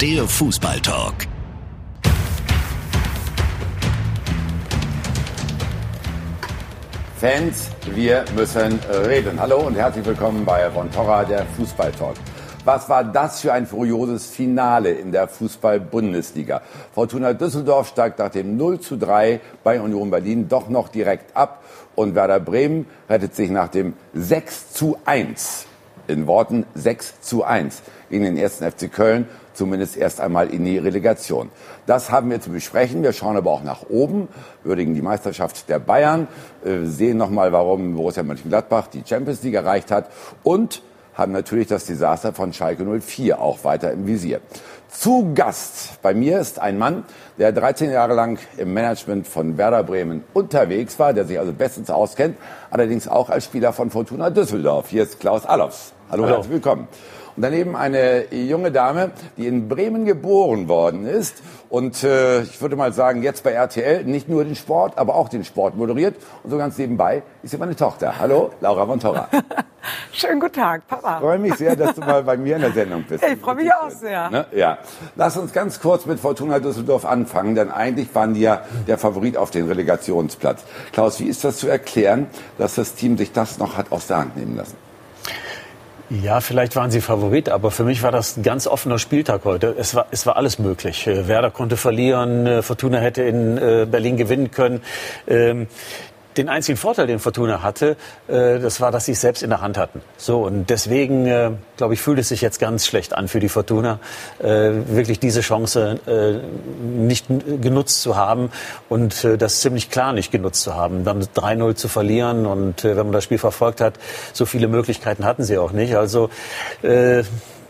Der Fußballtalk. Fans, wir müssen reden. Hallo und herzlich willkommen bei Von Torra, der Fußballtalk. Was war das für ein furioses Finale in der Fußball-Bundesliga? Fortuna Düsseldorf steigt nach dem 0 zu 3 bei Union Berlin doch noch direkt ab und Werder Bremen rettet sich nach dem 6 zu 1 in Worten 6 zu 1 gegen den ersten FC Köln, zumindest erst einmal in die Relegation. Das haben wir zu besprechen. Wir schauen aber auch nach oben, würdigen die Meisterschaft der Bayern, äh, sehen nochmal, warum Borussia Mönchengladbach die Champions League erreicht hat und haben natürlich das Desaster von Schalke 04 auch weiter im Visier. Zu Gast bei mir ist ein Mann, der 13 Jahre lang im Management von Werder Bremen unterwegs war, der sich also bestens auskennt, allerdings auch als Spieler von Fortuna Düsseldorf. Hier ist Klaus Allofs. Hallo, Hallo. herzlich willkommen. Und daneben eine junge Dame, die in Bremen geboren worden ist und äh, ich würde mal sagen, jetzt bei RTL nicht nur den Sport, aber auch den Sport moderiert. Und so ganz nebenbei ist sie meine Tochter. Hallo, Laura von Torra. Schönen guten Tag, Papa. Ich freue mich sehr, dass du mal bei mir in der Sendung bist. Ich freue mich auch sehr. Ne? Ja. Lass uns ganz kurz mit Fortuna Düsseldorf anfangen, denn eigentlich waren die ja der Favorit auf den Relegationsplatz. Klaus, wie ist das zu erklären, dass das Team sich das noch hat aus der Hand nehmen lassen? Ja, vielleicht waren sie Favorit, aber für mich war das ein ganz offener Spieltag heute. Es war, es war alles möglich. Äh, Werder konnte verlieren, äh, Fortuna hätte in äh, Berlin gewinnen können. Den einzigen Vorteil, den Fortuna hatte, äh, das war, dass sie es selbst in der Hand hatten. So und deswegen, äh, glaube ich, fühlt es sich jetzt ganz schlecht an für die Fortuna, äh, wirklich diese Chance nicht genutzt zu haben und das ziemlich klar nicht genutzt zu haben. Dann 3-0 zu verlieren und wenn man das Spiel verfolgt hat, so viele Möglichkeiten hatten sie auch nicht. Also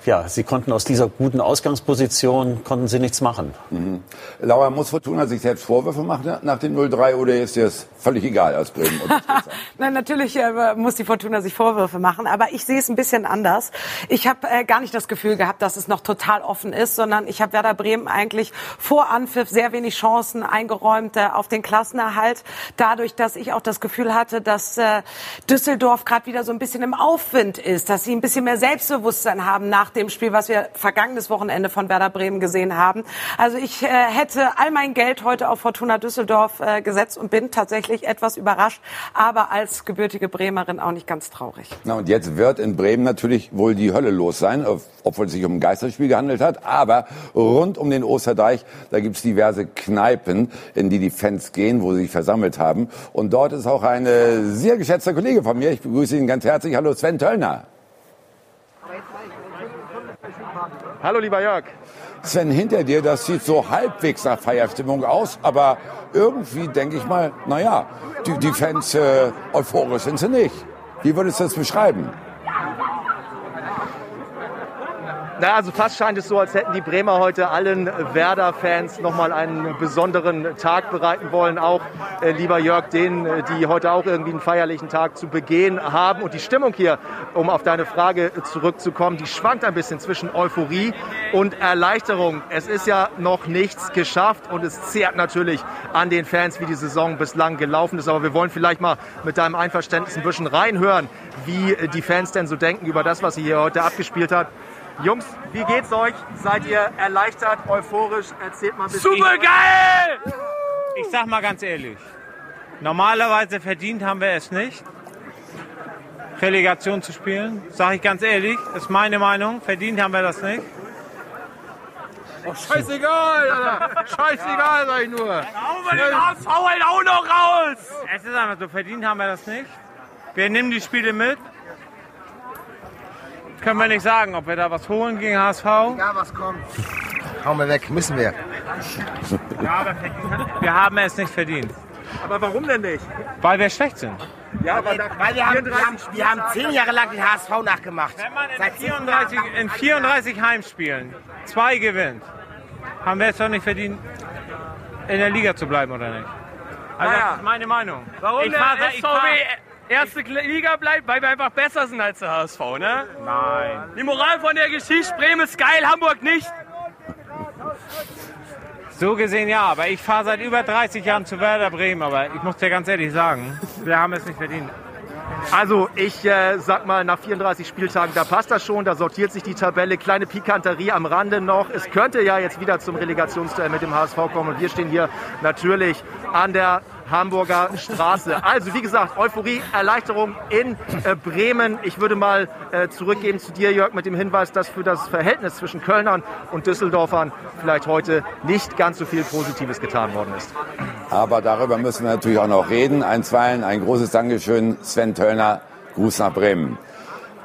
ja, sie konnten aus dieser guten Ausgangsposition konnten sie nichts machen. Mhm. Laura, muss Fortuna sich selbst Vorwürfe machen nach dem 0-3 oder ist das völlig egal als Bremen? Nein, natürlich äh, muss die Fortuna sich Vorwürfe machen, aber ich sehe es ein bisschen anders. Ich habe äh, gar nicht das Gefühl gehabt, dass es noch total offen ist, sondern ich habe Werder Bremen eigentlich vor Anpfiff sehr wenig Chancen eingeräumt äh, auf den Klassenerhalt. Dadurch, dass ich auch das Gefühl hatte, dass äh, Düsseldorf gerade wieder so ein bisschen im Aufwind ist, dass sie ein bisschen mehr Selbstbewusstsein haben nach nach dem Spiel, was wir vergangenes Wochenende von Werder Bremen gesehen haben. Also ich äh, hätte all mein Geld heute auf Fortuna Düsseldorf äh, gesetzt und bin tatsächlich etwas überrascht, aber als gebürtige Bremerin auch nicht ganz traurig. Na und jetzt wird in Bremen natürlich wohl die Hölle los sein, obwohl es sich um ein Geisterspiel gehandelt hat. Aber rund um den Osterdeich, da gibt es diverse Kneipen, in die die Fans gehen, wo sie sich versammelt haben. Und dort ist auch ein sehr geschätzter Kollege von mir. Ich begrüße ihn ganz herzlich. Hallo Sven Töllner. Hallo, lieber Jörg. Sven, hinter dir, das sieht so halbwegs nach Feierstimmung aus, aber irgendwie denke ich mal, naja, die, die Fans äh, euphorisch sind sie nicht. Wie würdest du das beschreiben? Na, also fast scheint es so, als hätten die Bremer heute allen Werder-Fans nochmal einen besonderen Tag bereiten wollen. Auch, äh, lieber Jörg, denen, äh, die heute auch irgendwie einen feierlichen Tag zu begehen haben. Und die Stimmung hier, um auf deine Frage zurückzukommen, die schwankt ein bisschen zwischen Euphorie und Erleichterung. Es ist ja noch nichts geschafft und es zehrt natürlich an den Fans, wie die Saison bislang gelaufen ist. Aber wir wollen vielleicht mal mit deinem Einverständnis ein bisschen reinhören, wie die Fans denn so denken über das, was sie hier heute abgespielt hat. Jungs, wie geht's euch? Seid ihr erleichtert, euphorisch? Erzählt mal ein bisschen. Super geil! Ich sag mal ganz ehrlich, normalerweise verdient haben wir es nicht, Relegation zu spielen. Sag ich ganz ehrlich, ist meine Meinung. Verdient haben wir das nicht. Oh, scheißegal, Alter. Scheißegal, sag ich nur. Dann hauen wir den HSV halt auch noch raus. Es ist einfach so, verdient haben wir das nicht. Wir nehmen die Spiele mit. Können wir nicht sagen, ob wir da was holen gegen HSV? Ja, was kommt. Hauen wir weg, müssen wir. Wir haben es nicht verdient. Aber warum denn nicht? Weil wir schlecht sind. Ja, aber weil wir haben, wir, haben, wir haben zehn Jahre lang den HSV nachgemacht. Wenn man in, Seit 34, in 34 Heimspielen zwei gewinnt, haben wir es doch nicht verdient, in der Liga zu bleiben, oder nicht? Also naja. das ist meine Meinung. Warum ich der SVW erste Liga bleibt, weil wir einfach besser sind als der HSV, ne? Nein. Die Moral von der Geschichte, Bremen ist geil, Hamburg nicht. So gesehen ja, aber ich fahre seit über 30 Jahren zu Werder Bremen, aber ich muss dir ganz ehrlich sagen, wir haben es nicht verdient. Also ich äh, sag mal, nach 34 Spieltagen, da passt das schon, da sortiert sich die Tabelle. Kleine Pikanterie am Rande noch. Es könnte ja jetzt wieder zum Relegationsduell mit dem HSV kommen. Und wir stehen hier natürlich an der Hamburger Straße. Also wie gesagt, Euphorie, Erleichterung in äh, Bremen. Ich würde mal äh, zurückgeben zu dir, Jörg, mit dem Hinweis, dass für das Verhältnis zwischen Kölnern und Düsseldorfern vielleicht heute nicht ganz so viel Positives getan worden ist. Aber darüber müssen wir natürlich auch noch reden. Einstweilen ein großes Dankeschön, Sven Töllner. Gruß nach Bremen.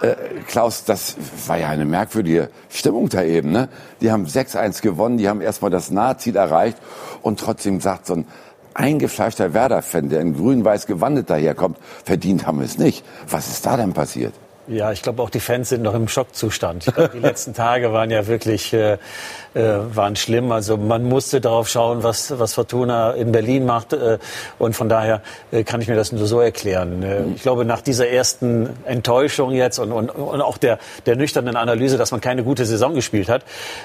Äh, Klaus, das war ja eine merkwürdige Stimmung da eben. Ne? Die haben 6-1 gewonnen, die haben erstmal das Nahziel erreicht und trotzdem sagt so ein eingefleischter Werder-Fan, der in grün-weiß gewandet daherkommt, verdient haben wir es nicht. Was ist da denn passiert? Ja, ich glaube auch die Fans sind noch im Schockzustand. Glaub, die letzten Tage waren ja wirklich äh, äh, waren schlimm. Also man musste darauf schauen, was, was Fortuna in Berlin macht. Äh, und von daher äh, kann ich mir das nur so erklären. Äh, ich glaube, nach dieser ersten Enttäuschung jetzt und, und, und auch der, der nüchternen Analyse, dass man keine gute Saison gespielt hat,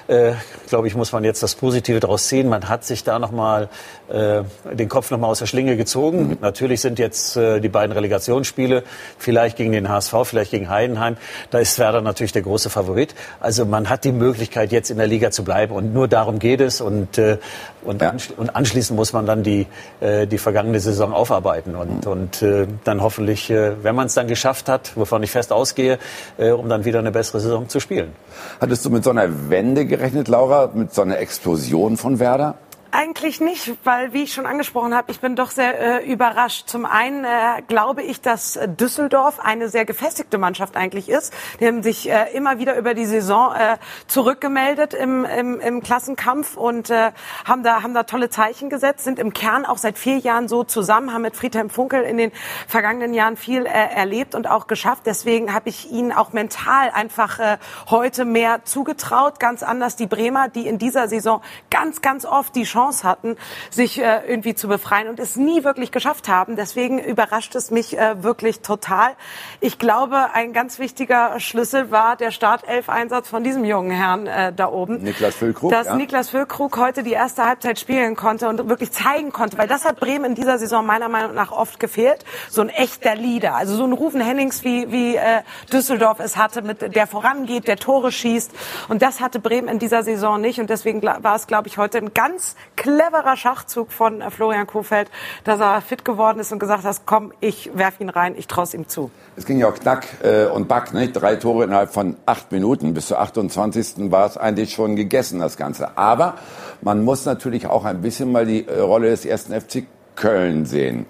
äh, glaube ich, muss man jetzt das Positive daraus sehen. Man hat sich da nochmal äh, den Kopf nochmal aus der Schlinge gezogen. Mhm. Natürlich sind jetzt äh, die beiden Relegationsspiele, vielleicht gegen den HSV, vielleicht gegen Heidenheim. Da ist Werder natürlich der große Favorit. Also man hat die Möglichkeit, jetzt in der Liga zu bleiben bleiben. Und nur darum geht es. Und, äh, und, ja. und anschließend muss man dann die, äh, die vergangene Saison aufarbeiten. Und, mhm. und äh, dann hoffentlich, äh, wenn man es dann geschafft hat, wovon ich fest ausgehe, äh, um dann wieder eine bessere Saison zu spielen. Hattest du mit so einer Wende gerechnet, Laura? Mit so einer Explosion von Werder? Eigentlich nicht, weil, wie ich schon angesprochen habe, ich bin doch sehr äh, überrascht. Zum einen äh, glaube ich, dass Düsseldorf eine sehr gefestigte Mannschaft eigentlich ist. Die haben sich äh, immer wieder über die Saison äh, zurückgemeldet im, im, im Klassenkampf und äh, haben, da, haben da tolle Zeichen gesetzt, sind im Kern auch seit vier Jahren so zusammen, haben mit Friedhelm Funkel in den vergangenen Jahren viel äh, erlebt und auch geschafft. Deswegen habe ich ihnen auch mental einfach äh, heute mehr zugetraut, ganz anders die Bremer, die in dieser Saison ganz, ganz oft die Chance Chance hatten, sich äh, irgendwie zu befreien und es nie wirklich geschafft haben. Deswegen überrascht es mich äh, wirklich total. Ich glaube, ein ganz wichtiger Schlüssel war der Startelf-Einsatz von diesem jungen Herrn äh, da oben. Niklas Füllkrug. Dass ja. Niklas Füllkrug heute die erste Halbzeit spielen konnte und wirklich zeigen konnte, weil das hat Bremen in dieser Saison meiner Meinung nach oft gefehlt. So ein echter Leader, also so ein Rufen Hennings wie, wie äh, Düsseldorf es hatte, mit der vorangeht, der Tore schießt. Und das hatte Bremen in dieser Saison nicht. Und deswegen war es, glaube ich, heute ein ganz cleverer Schachzug von äh, Florian Kofeld, dass er fit geworden ist und gesagt hat, komm, ich werf ihn rein, ich traue ihm zu. Es ging ja auch knack äh, und back, ne? drei Tore innerhalb von acht Minuten. Bis zur 28. war es eigentlich schon gegessen, das Ganze. Aber man muss natürlich auch ein bisschen mal die äh, Rolle des ersten FC Köln sehen.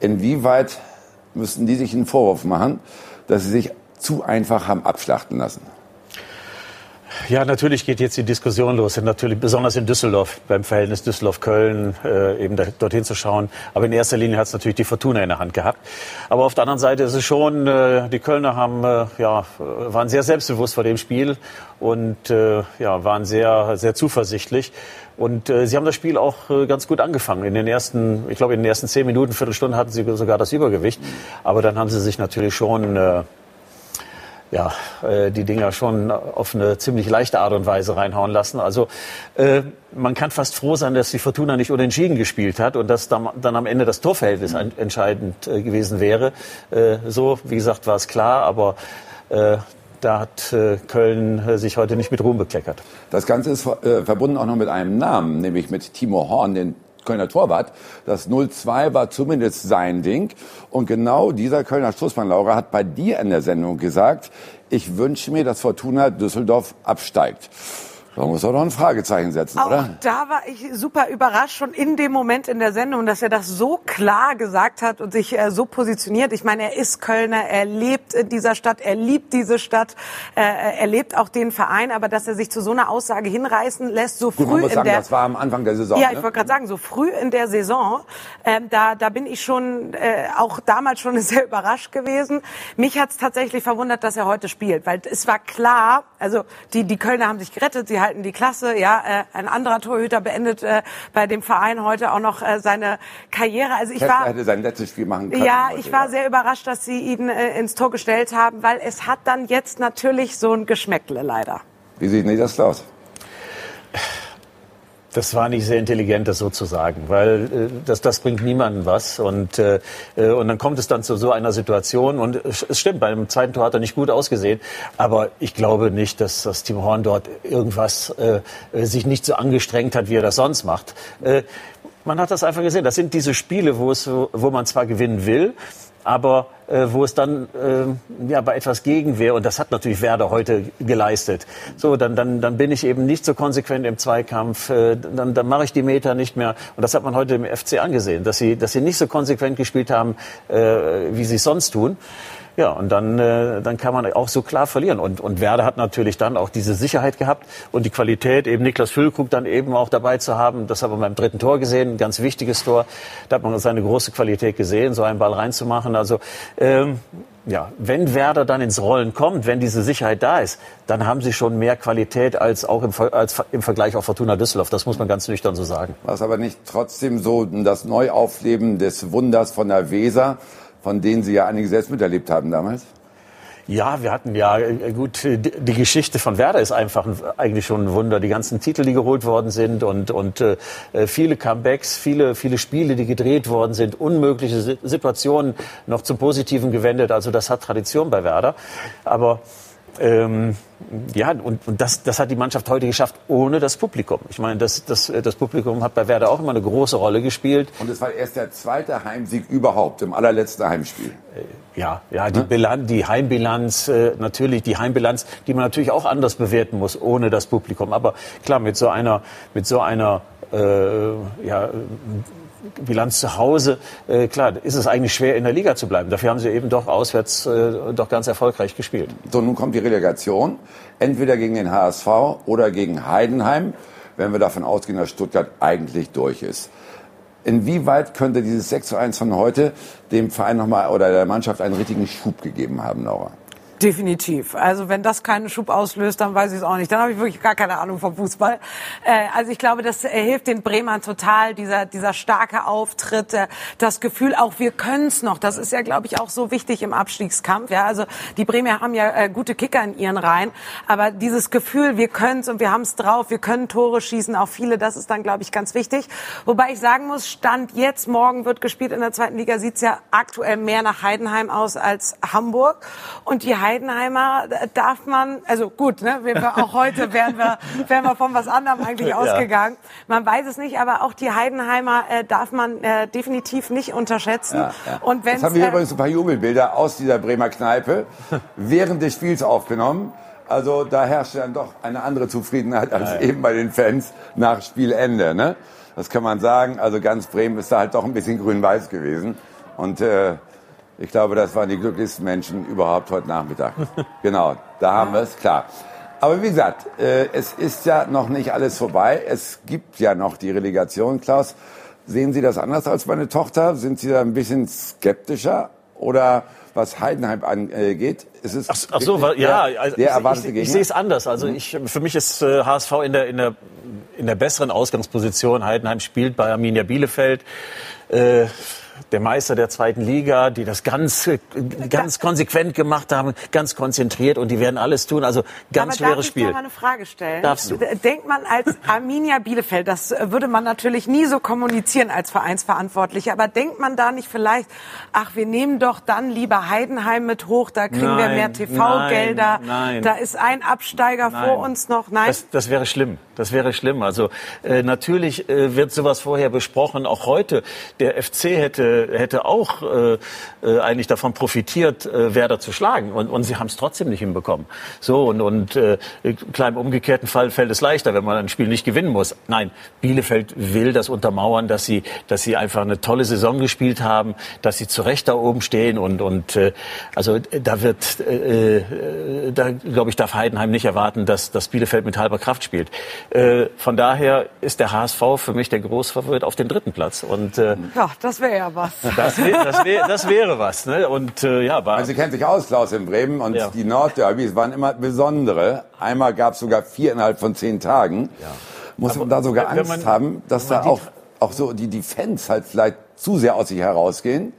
Inwieweit müssen die sich einen Vorwurf machen, dass sie sich zu einfach haben abschlachten lassen? Ja, natürlich geht jetzt die Diskussion los, natürlich besonders in Düsseldorf beim Verhältnis Düsseldorf-Köln äh, eben da, dorthin zu schauen. Aber in erster Linie hat es natürlich die Fortuna in der Hand gehabt. Aber auf der anderen Seite ist es schon, äh, die Kölner haben äh, ja waren sehr selbstbewusst vor dem Spiel und äh, ja waren sehr sehr zuversichtlich. Und äh, sie haben das Spiel auch äh, ganz gut angefangen. In den ersten, ich glaube, in den ersten zehn Minuten, Viertelstunde hatten sie sogar das Übergewicht. Aber dann haben sie sich natürlich schon äh, ja, äh, die Dinger schon auf eine ziemlich leichte Art und Weise reinhauen lassen. Also äh, man kann fast froh sein, dass die Fortuna nicht unentschieden gespielt hat und dass dann, dann am Ende das Torverhältnis mhm. entscheidend äh, gewesen wäre. Äh, so, wie gesagt, war es klar, aber äh, da hat äh, Köln äh, sich heute nicht mit Ruhm bekleckert. Das Ganze ist äh, verbunden auch noch mit einem Namen, nämlich mit Timo Horn, den Kölner Torwart. Das 0-2 war zumindest sein Ding. Und genau dieser Kölner Stoßmann, Laura, hat bei dir in der Sendung gesagt, ich wünsche mir, dass Fortuna Düsseldorf absteigt. Da muss er doch ein Fragezeichen setzen, auch oder? Da war ich super überrascht schon in dem Moment in der Sendung, dass er das so klar gesagt hat und sich äh, so positioniert. Ich meine, er ist Kölner, er lebt in dieser Stadt, er liebt diese Stadt, äh, er lebt auch den Verein, aber dass er sich zu so einer Aussage hinreißen lässt, so Gut, früh in sagen, der das war am Anfang der Saison. Ja, ne? ich wollte gerade sagen, so früh in der Saison, äh, da da bin ich schon äh, auch damals schon sehr überrascht gewesen. Mich hat es tatsächlich verwundert, dass er heute spielt, weil es war klar, also die die Kölner haben sich gerettet, sie halten die Klasse, ja, äh, ein anderer Torhüter beendet äh, bei dem Verein heute auch noch äh, seine Karriere. Also ich war hätte sein letztes Spiel machen können. ja, heute, ich war ja. sehr überrascht, dass sie ihn äh, ins Tor gestellt haben, weil es hat dann jetzt natürlich so ein Geschmäckle leider. Wie sieht denn das aus? Das war nicht sehr intelligent, das so zu sagen, weil äh, das, das bringt niemandem was. Und, äh, äh, und dann kommt es dann zu so einer Situation. Und es stimmt, bei dem zweiten Tor hat er nicht gut ausgesehen. Aber ich glaube nicht, dass das Team Horn dort irgendwas äh, sich nicht so angestrengt hat, wie er das sonst macht. Äh, man hat das einfach gesehen. Das sind diese Spiele, wo, es, wo man zwar gewinnen will, aber äh, wo es dann äh, ja, bei etwas Gegenwehr, und das hat natürlich Werder heute geleistet, so, dann, dann, dann bin ich eben nicht so konsequent im Zweikampf, äh, dann, dann mache ich die Meter nicht mehr. Und das hat man heute im FC angesehen, dass sie, dass sie nicht so konsequent gespielt haben, äh, wie sie es sonst tun. Ja, und dann, äh, dann kann man auch so klar verlieren. Und, und Werder hat natürlich dann auch diese Sicherheit gehabt und die Qualität, eben Niklas Füllkrug dann eben auch dabei zu haben. Das haben wir beim dritten Tor gesehen, ein ganz wichtiges Tor. Da hat man seine große Qualität gesehen, so einen Ball reinzumachen. Also ähm, ja, wenn Werder dann ins Rollen kommt, wenn diese Sicherheit da ist, dann haben sie schon mehr Qualität als auch im, als im Vergleich auf Fortuna Düsseldorf. Das muss man ganz nüchtern so sagen. Was aber nicht trotzdem so das Neuaufleben des Wunders von der Weser von denen Sie ja einige selbst miterlebt haben damals? Ja, wir hatten ja äh, gut die Geschichte von Werder ist einfach eigentlich schon ein Wunder. Die ganzen Titel, die geholt worden sind und und äh, viele Comebacks, viele viele Spiele, die gedreht worden sind, unmögliche Situationen noch zum Positiven gewendet. Also das hat Tradition bei Werder. Aber ähm, ja, und, und das, das hat die Mannschaft heute geschafft ohne das Publikum. Ich meine, das, das, das Publikum hat bei Werder auch immer eine große Rolle gespielt. Und es war erst der zweite Heimsieg überhaupt im allerletzten Heimspiel. Äh, ja, ja, die, Bilanz, die Heimbilanz, äh, natürlich die Heimbilanz, die man natürlich auch anders bewerten muss ohne das Publikum. Aber klar, mit so einer, mit so einer äh, ja, Bilanz zu Hause, äh, klar, ist es eigentlich schwer in der Liga zu bleiben. Dafür haben sie eben doch auswärts äh, doch ganz erfolgreich gespielt. So, nun kommt die Relegation, entweder gegen den HSV oder gegen Heidenheim, wenn wir davon ausgehen, dass Stuttgart eigentlich durch ist. Inwieweit könnte dieses 6 zu 1 von heute dem Verein nochmal oder der Mannschaft einen richtigen Schub gegeben haben, Laura? Definitiv. Also wenn das keinen Schub auslöst, dann weiß ich es auch nicht. Dann habe ich wirklich gar keine Ahnung vom Fußball. Äh, also ich glaube, das äh, hilft den Bremern total, dieser, dieser starke Auftritt, äh, das Gefühl auch, wir können es noch. Das ist ja, glaube ich, auch so wichtig im Abstiegskampf. Ja, also die Bremer haben ja äh, gute Kicker in ihren Reihen, aber dieses Gefühl, wir können es und wir haben es drauf, wir können Tore schießen, auch viele, das ist dann, glaube ich, ganz wichtig. Wobei ich sagen muss, Stand jetzt, morgen wird gespielt in der zweiten Liga, sieht's ja aktuell mehr nach Heidenheim aus als Hamburg. Und die Heidenheimer darf man, also gut, ne, wir, auch heute wären wir, wären wir von was anderem eigentlich ja. ausgegangen. Man weiß es nicht, aber auch die Heidenheimer äh, darf man äh, definitiv nicht unterschätzen. Ja, ja. Und wenn Jetzt haben wir äh, übrigens ein paar Jubelbilder aus dieser Bremer Kneipe während des Spiels aufgenommen. Also da herrscht dann doch eine andere Zufriedenheit als eben bei den Fans nach Spielende. Ne? Das kann man sagen. Also ganz Bremen ist da halt doch ein bisschen grün-weiß gewesen. Und äh, ich glaube, das waren die glücklichsten Menschen überhaupt heute Nachmittag. genau, da haben wir es, klar. Aber wie gesagt, äh, es ist ja noch nicht alles vorbei. Es gibt ja noch die Relegation, Klaus. Sehen Sie das anders als meine Tochter? Sind Sie da ein bisschen skeptischer? Oder was Heidenheim angeht? Ist es ach, ach so, ja, also der erwartete ich, ich, ich sehe es anders. Also mhm. ich, für mich ist äh, HSV in der, in, der, in der besseren Ausgangsposition. Heidenheim spielt bei Arminia Bielefeld. Äh, der Meister der zweiten Liga, die das ganz, ganz konsequent gemacht haben, ganz konzentriert und die werden alles tun. Also ganz Aber schweres Spiel. Darf ich mal eine Frage stellen? Darfst du? Denkt man als Arminia Bielefeld, das würde man natürlich nie so kommunizieren als Vereinsverantwortlicher, aber denkt man da nicht vielleicht, ach, wir nehmen doch dann lieber Heidenheim mit hoch, da kriegen nein, wir mehr TV-Gelder, da ist ein Absteiger nein. vor uns noch. Nein, das, das wäre schlimm. Das wäre schlimm. Also äh, natürlich äh, wird sowas vorher besprochen. Auch heute der FC hätte hätte auch äh, äh, eigentlich davon profitiert, äh, Werder zu schlagen und, und sie haben es trotzdem nicht hinbekommen. So und und äh, im umgekehrten Fall fällt es leichter, wenn man ein Spiel nicht gewinnen muss. Nein, Bielefeld will das untermauern, dass sie dass sie einfach eine tolle Saison gespielt haben, dass sie zu Recht da oben stehen und und äh, also da wird äh, äh da glaube ich darf Heidenheim nicht erwarten, dass dass Bielefeld mit halber Kraft spielt. Äh, von daher ist der HSV für mich der Großfavorit auf den dritten Platz. Und, äh, ja, das wäre ja was. Das, wär, das, wär, das, wäre was. Ne? Und, äh, ja, war also, Sie kennen sich aus, Klaus, in Bremen. Und ja. die Nordderbys waren immer besondere. Einmal gab es sogar vier innerhalb von zehn Tagen. Ja. Muss Aber man da sogar Angst man, haben, dass da auch, auch so die, die Fans halt vielleicht zu sehr aus sich herausgehen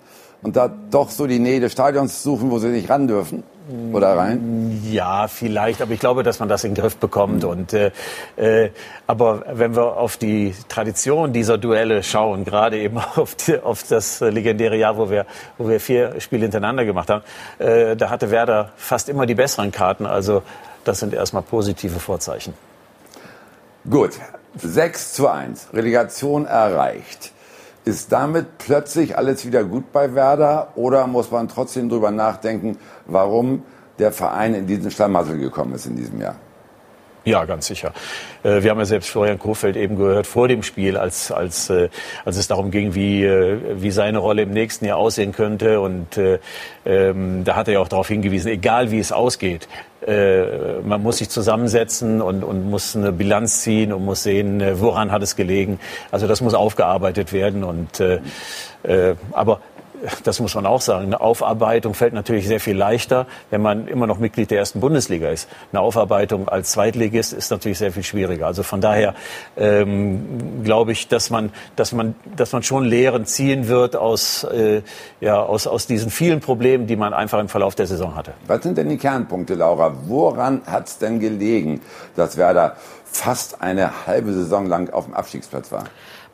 und da doch so die Nähe des Stadions suchen, wo sie nicht ran dürfen? Oder rein? Ja, vielleicht, aber ich glaube, dass man das in den Griff bekommt. Und, äh, äh, aber wenn wir auf die Tradition dieser Duelle schauen, gerade eben auf, die, auf das legendäre Jahr, wo wir, wo wir vier Spiele hintereinander gemacht haben, äh, da hatte Werder fast immer die besseren Karten. Also das sind erstmal positive Vorzeichen. Gut, 6 zu 1, Relegation erreicht. Ist damit plötzlich alles wieder gut bei Werder oder muss man trotzdem drüber nachdenken, warum der Verein in diesen Schlamassel gekommen ist in diesem Jahr? Ja, ganz sicher. Äh, wir haben ja selbst Florian Kofeld eben gehört vor dem Spiel, als, als, äh, als es darum ging, wie, äh, wie seine Rolle im nächsten Jahr aussehen könnte. Und ähm, da hat er ja auch darauf hingewiesen, egal wie es ausgeht, äh, man muss sich zusammensetzen und, und muss eine Bilanz ziehen und muss sehen, woran hat es gelegen. Also das muss aufgearbeitet werden. Und, äh, äh, aber das muss man auch sagen, eine Aufarbeitung fällt natürlich sehr viel leichter, wenn man immer noch Mitglied der ersten Bundesliga ist. Eine Aufarbeitung als Zweitligist ist natürlich sehr viel schwieriger. Also von daher ähm, glaube ich, dass man, dass man, dass man schon Lehren ziehen wird aus, äh, ja, aus, aus diesen vielen Problemen, die man einfach im Verlauf der Saison hatte. Was sind denn die Kernpunkte, Laura? Woran hat es denn gelegen, dass Werder fast eine halbe Saison lang auf dem Abstiegsplatz war?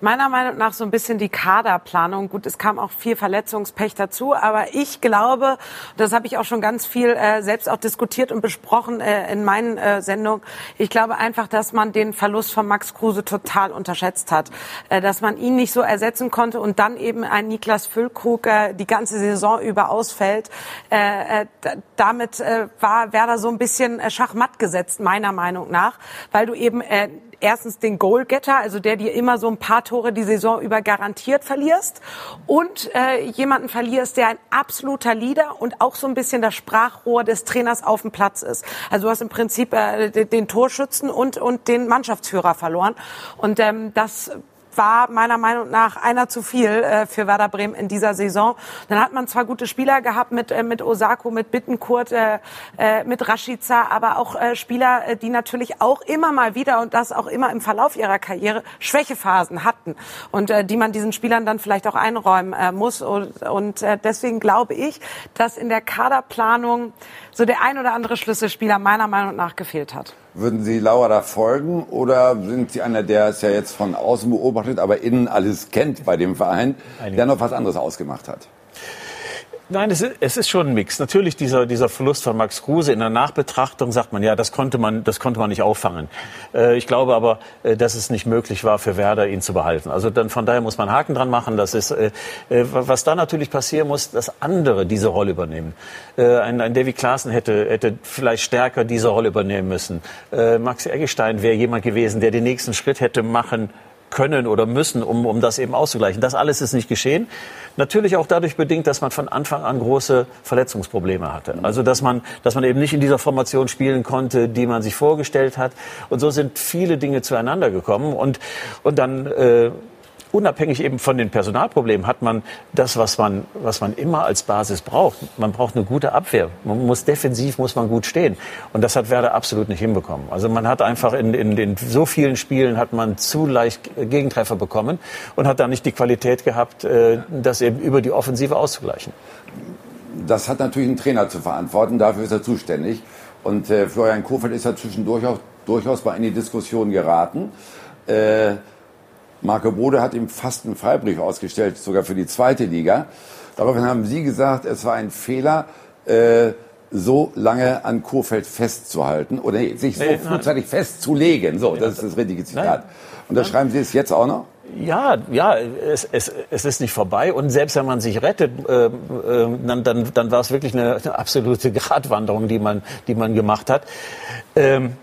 Meiner Meinung nach so ein bisschen die Kaderplanung. Gut, es kam auch viel Verletzungspech dazu, aber ich glaube, das habe ich auch schon ganz viel äh, selbst auch diskutiert und besprochen äh, in meinen äh, Sendungen. Ich glaube einfach, dass man den Verlust von Max Kruse total unterschätzt hat, äh, dass man ihn nicht so ersetzen konnte und dann eben ein Niklas Füllkrug äh, die ganze Saison über ausfällt. Äh, äh, damit äh, war Werder so ein bisschen äh, Schachmatt gesetzt, meiner Meinung nach, weil du eben äh, erstens den Goalgetter, also der dir immer so ein paar Tore die Saison über garantiert verlierst und äh, jemanden verlierst, der ein absoluter Leader und auch so ein bisschen das Sprachrohr des Trainers auf dem Platz ist. Also du hast im Prinzip äh, den Torschützen und, und den Mannschaftsführer verloren und ähm, das war meiner Meinung nach einer zu viel äh, für Werder Bremen in dieser Saison. Dann hat man zwar gute Spieler gehabt mit, äh, mit Osako, mit Bittenkurt, äh, äh, mit Rashica, aber auch äh, Spieler, äh, die natürlich auch immer mal wieder und das auch immer im Verlauf ihrer Karriere Schwächephasen hatten und äh, die man diesen Spielern dann vielleicht auch einräumen äh, muss. Und, und äh, deswegen glaube ich, dass in der Kaderplanung so der ein oder andere Schlüsselspieler meiner Meinung nach gefehlt hat. Würden Sie Laura da folgen oder sind Sie einer, der es ja jetzt von außen beobachtet, aber innen alles kennt bei dem Verein, der noch was anderes ausgemacht hat? Nein, es ist, es ist schon ein Mix. Natürlich dieser, dieser Verlust von Max Kruse in der Nachbetrachtung sagt man, ja, das konnte man, das konnte man nicht auffangen. Äh, ich glaube aber, äh, dass es nicht möglich war für Werder, ihn zu behalten. Also dann von daher muss man Haken dran machen. Das ist, äh, äh was da natürlich passieren muss, dass andere diese Rolle übernehmen. Äh, ein, ein David Klaassen hätte, hätte vielleicht stärker diese Rolle übernehmen müssen. Äh, Max Eggestein wäre jemand gewesen, der den nächsten Schritt hätte machen können oder müssen, um, um das eben auszugleichen. Das alles ist nicht geschehen. Natürlich auch dadurch bedingt, dass man von Anfang an große Verletzungsprobleme hatte. Also dass man, dass man eben nicht in dieser Formation spielen konnte, die man sich vorgestellt hat. Und so sind viele Dinge zueinander gekommen. Und, und dann äh, unabhängig eben von den Personalproblemen hat man das, was man, was man immer als Basis braucht. Man braucht eine gute Abwehr. Man muss defensiv, muss man gut stehen. Und das hat Werder absolut nicht hinbekommen. Also man hat einfach in, in, in so vielen Spielen hat man zu leicht Gegentreffer bekommen und hat da nicht die Qualität gehabt, äh, das eben über die Offensive auszugleichen. Das hat natürlich ein Trainer zu verantworten. Dafür ist er zuständig. Und äh, Florian Kofeld ist ja zwischendurch auch durchaus mal in die Diskussion geraten. Äh, Marco Bode hat ihm fast einen Freibrief ausgestellt, sogar für die zweite Liga. Daraufhin haben Sie gesagt, es war ein Fehler, äh, so lange an Kurfeld festzuhalten oder nee, sich so nee, frühzeitig festzulegen. So, das ist das richtige Zitat. Nein. Und das schreiben Sie es jetzt auch noch? Ja, ja, es, es, es ist nicht vorbei. Und selbst wenn man sich rettet, äh, äh, dann, dann, dann war es wirklich eine, eine absolute Gratwanderung, die man, die man gemacht hat. Ähm,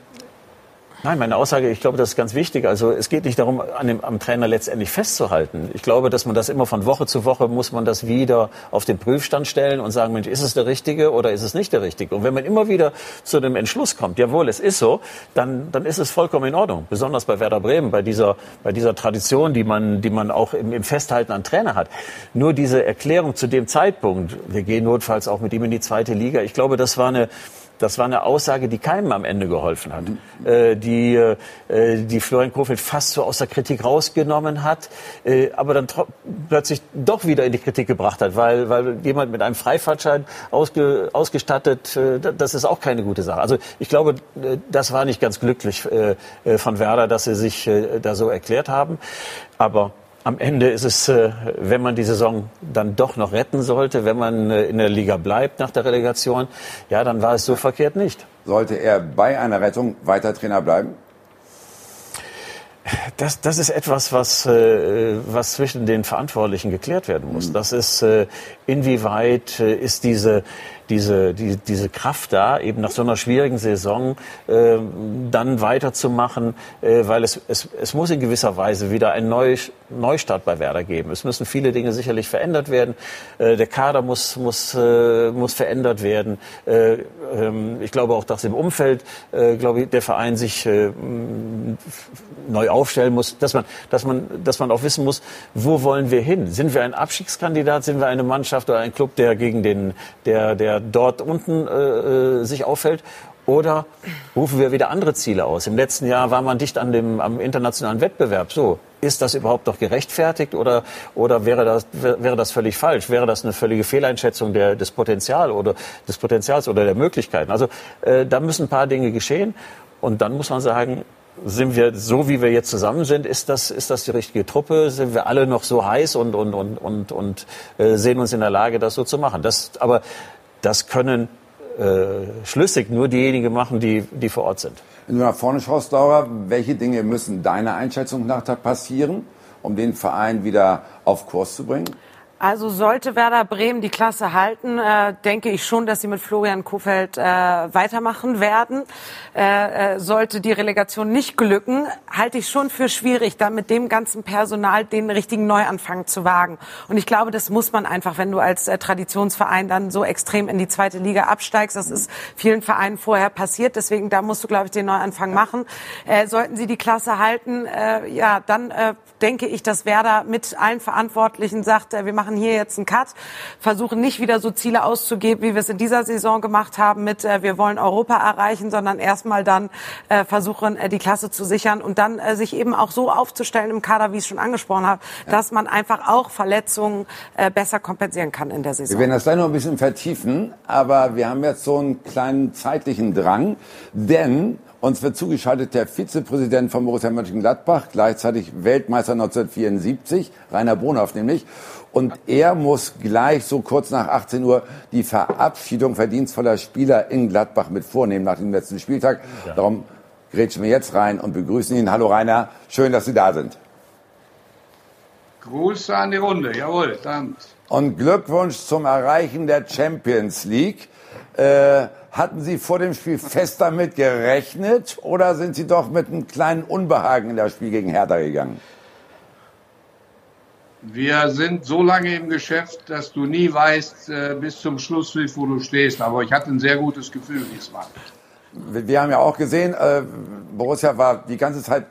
Nein, meine Aussage, ich glaube, das ist ganz wichtig. Also es geht nicht darum, an dem, am Trainer letztendlich festzuhalten. Ich glaube, dass man das immer von Woche zu Woche muss man das wieder auf den Prüfstand stellen und sagen, Mensch, ist es der Richtige oder ist es nicht der Richtige? Und wenn man immer wieder zu dem Entschluss kommt, jawohl, es ist so, dann, dann ist es vollkommen in Ordnung. Besonders bei Werder Bremen, bei dieser, bei dieser Tradition, die man, die man auch im, im Festhalten an Trainer hat. Nur diese Erklärung zu dem Zeitpunkt, wir gehen notfalls auch mit ihm in die zweite Liga, ich glaube, das war eine, das war eine Aussage, die keinem am Ende geholfen hat. Äh, die, äh, die Florian Kofeld fast so aus der Kritik rausgenommen hat, äh, aber dann plötzlich doch wieder in die Kritik gebracht hat, weil, weil jemand mit einem Freifahrtschein ausge, ausgestattet, äh, das ist auch keine gute Sache. Also ich glaube, äh, das war nicht ganz glücklich äh, äh von Werder, dass sie sich äh, da so erklärt haben. Aber am Ende ist es, äh, wenn man die Saison dann doch noch retten sollte, wenn man äh, in der Liga bleibt nach der Relegation, ja, dann war es so verkehrt nicht. Sollte er bei einer Rettung weiter Trainer bleiben? Das, das ist etwas, was, äh, was zwischen den Verantwortlichen geklärt werden muss. Mhm. Das ist, inwieweit ist diese diese, die, diese Kraft da, eben nach so einer schwierigen Saison äh, dann weiterzumachen, äh, weil es, es, es muss in gewisser Weise wieder ein Neu, Neustart bei Werder geben. Es müssen viele Dinge sicherlich verändert werden. Äh, der Kader muss, muss, äh, muss verändert werden. Äh, ähm, ich glaube auch, dass im Umfeld, glaube ich, der Verein sich neu aufstellen muss, dass man, dass, man, dass man auch wissen muss, wo wollen wir hin? Sind wir ein Abstiegskandidat? Sind wir eine Mannschaft oder ein Club, der gegen den, der, der dort unten äh, äh, sich auffällt? Oder rufen wir wieder andere Ziele aus? Im letzten Jahr war man dicht an dem, am internationalen Wettbewerb. So, ist das überhaupt noch gerechtfertigt oder, oder wäre, das, wäre das völlig falsch? Wäre das eine völlige Fehleinschätzung der, des, Potenzial oder, des Potenzials oder der Möglichkeiten? Also äh, da müssen ein paar Dinge geschehen. Und dann muss man sagen, sind wir so, wie wir jetzt zusammen sind, ist das, ist das die richtige Truppe? Sind wir alle noch so heiß und, und, und, und, und äh, sehen uns in der Lage, das so zu machen? Das, aber das können äh, schlüssig nur diejenigen machen, die, die vor Ort sind. Wenn du nach vorne schaust, Laura, welche Dinge müssen deiner Einschätzung nach passieren, um den Verein wieder auf Kurs zu bringen? Also sollte Werder Bremen die Klasse halten, äh, denke ich schon, dass sie mit Florian Kofeld äh, weitermachen werden. Äh, äh, sollte die Relegation nicht glücken, halte ich schon für schwierig, da mit dem ganzen Personal den richtigen Neuanfang zu wagen. Und ich glaube, das muss man einfach, wenn du als äh, Traditionsverein dann so extrem in die zweite Liga absteigst. Das ist vielen Vereinen vorher passiert. Deswegen da musst du, glaube ich, den Neuanfang machen. Äh, sollten sie die Klasse halten, ja, dann denke ich, dass Werder mit allen Verantwortlichen sagt, wir machen hier jetzt einen Cut, versuchen nicht wieder so Ziele auszugeben, wie wir es in dieser Saison gemacht haben mit äh, wir wollen Europa erreichen, sondern erstmal dann äh, versuchen, die Klasse zu sichern und dann sich eben auch so aufzustellen im Kader, wie ich es schon angesprochen habe, ja. dass man einfach auch Verletzungen besser kompensieren kann in der Saison. Wir werden das gleich noch ein bisschen vertiefen, aber wir haben jetzt so einen kleinen zeitlichen Drang, denn uns wird zugeschaltet der Vizepräsident von Borussia Mönchengladbach, gleichzeitig Weltmeister 1974, Rainer Bonhoff nämlich. Und er muss gleich so kurz nach 18 Uhr die Verabschiedung verdienstvoller Spieler in Gladbach mit vornehmen nach dem letzten Spieltag. Ja. Darum grätschen wir jetzt rein und begrüßen ihn. Hallo Rainer, schön, dass Sie da sind. Grüße an die Runde, jawohl, danke. Und Glückwunsch zum Erreichen der Champions League. Äh, hatten Sie vor dem Spiel fest damit gerechnet oder sind Sie doch mit einem kleinen Unbehagen in das Spiel gegen Hertha gegangen? Wir sind so lange im Geschäft, dass du nie weißt äh, bis zum Schluss, wo du stehst. Aber ich hatte ein sehr gutes Gefühl diesmal. Wir haben ja auch gesehen, äh, Borussia war die ganze Zeit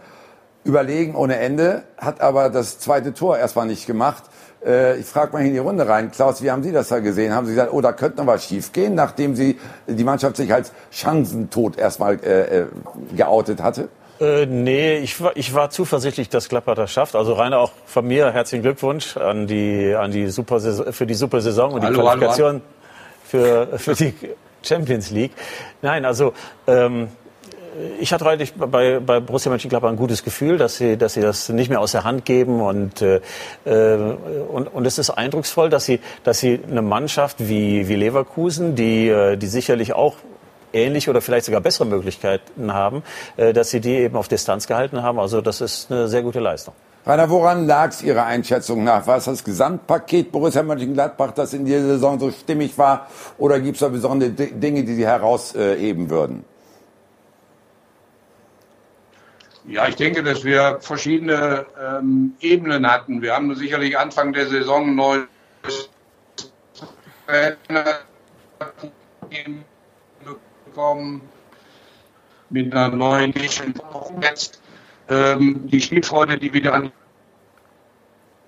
überlegen ohne Ende, hat aber das zweite Tor erstmal nicht gemacht. Äh, ich frage mal in die Runde rein. Klaus, wie haben Sie das da gesehen? Haben Sie gesagt, oh, da könnte noch was schiefgehen, nachdem Sie die Mannschaft sich als Chancentod erstmal äh, äh, geoutet hatte? Äh, nee, ich war, ich war zuversichtlich, dass Gladbach das schafft. Also Rainer, auch von mir herzlichen Glückwunsch an die, an die super für die super Saison und die hallo, Qualifikation hallo. Für, für die Champions League. Nein, also ähm, ich hatte heute bei, bei Borussia Mönchengladbach ein gutes Gefühl, dass sie, dass sie das nicht mehr aus der Hand geben und, äh, und, und es ist eindrucksvoll, dass sie, dass sie eine Mannschaft wie, wie Leverkusen, die, äh, die sicherlich auch ähnliche oder vielleicht sogar bessere Möglichkeiten haben, äh, dass sie die eben auf Distanz gehalten haben. Also das ist eine sehr gute Leistung. Rainer, woran lag es Ihrer Einschätzung nach? War es das Gesamtpaket Borussia Mönchengladbach, das in dieser Saison so stimmig war? Oder gibt es da besondere Dinge, die Sie herausheben würden? Ja, ich denke, dass wir verschiedene ähm, Ebenen hatten. Wir haben sicherlich Anfang der Saison neu bekommen mit einer neuen jetzt ähm, die Spielfreude, die wieder an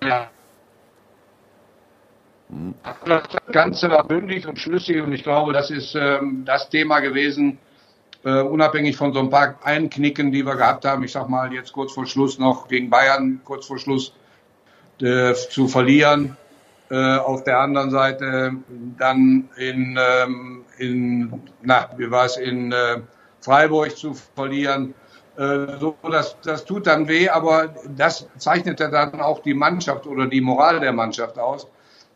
ja, Das Ganze war bündig und schlüssig und ich glaube, das ist ähm, das Thema gewesen, äh, unabhängig von so ein paar Einknicken, die wir gehabt haben. Ich sag mal jetzt kurz vor Schluss noch gegen Bayern, kurz vor Schluss äh, zu verlieren. Äh, auf der anderen Seite dann in, ähm, in na, wie war es, in äh, Freiburg zu verlieren. Äh, so, das, das tut dann weh, aber das zeichnet ja dann auch die Mannschaft oder die Moral der Mannschaft aus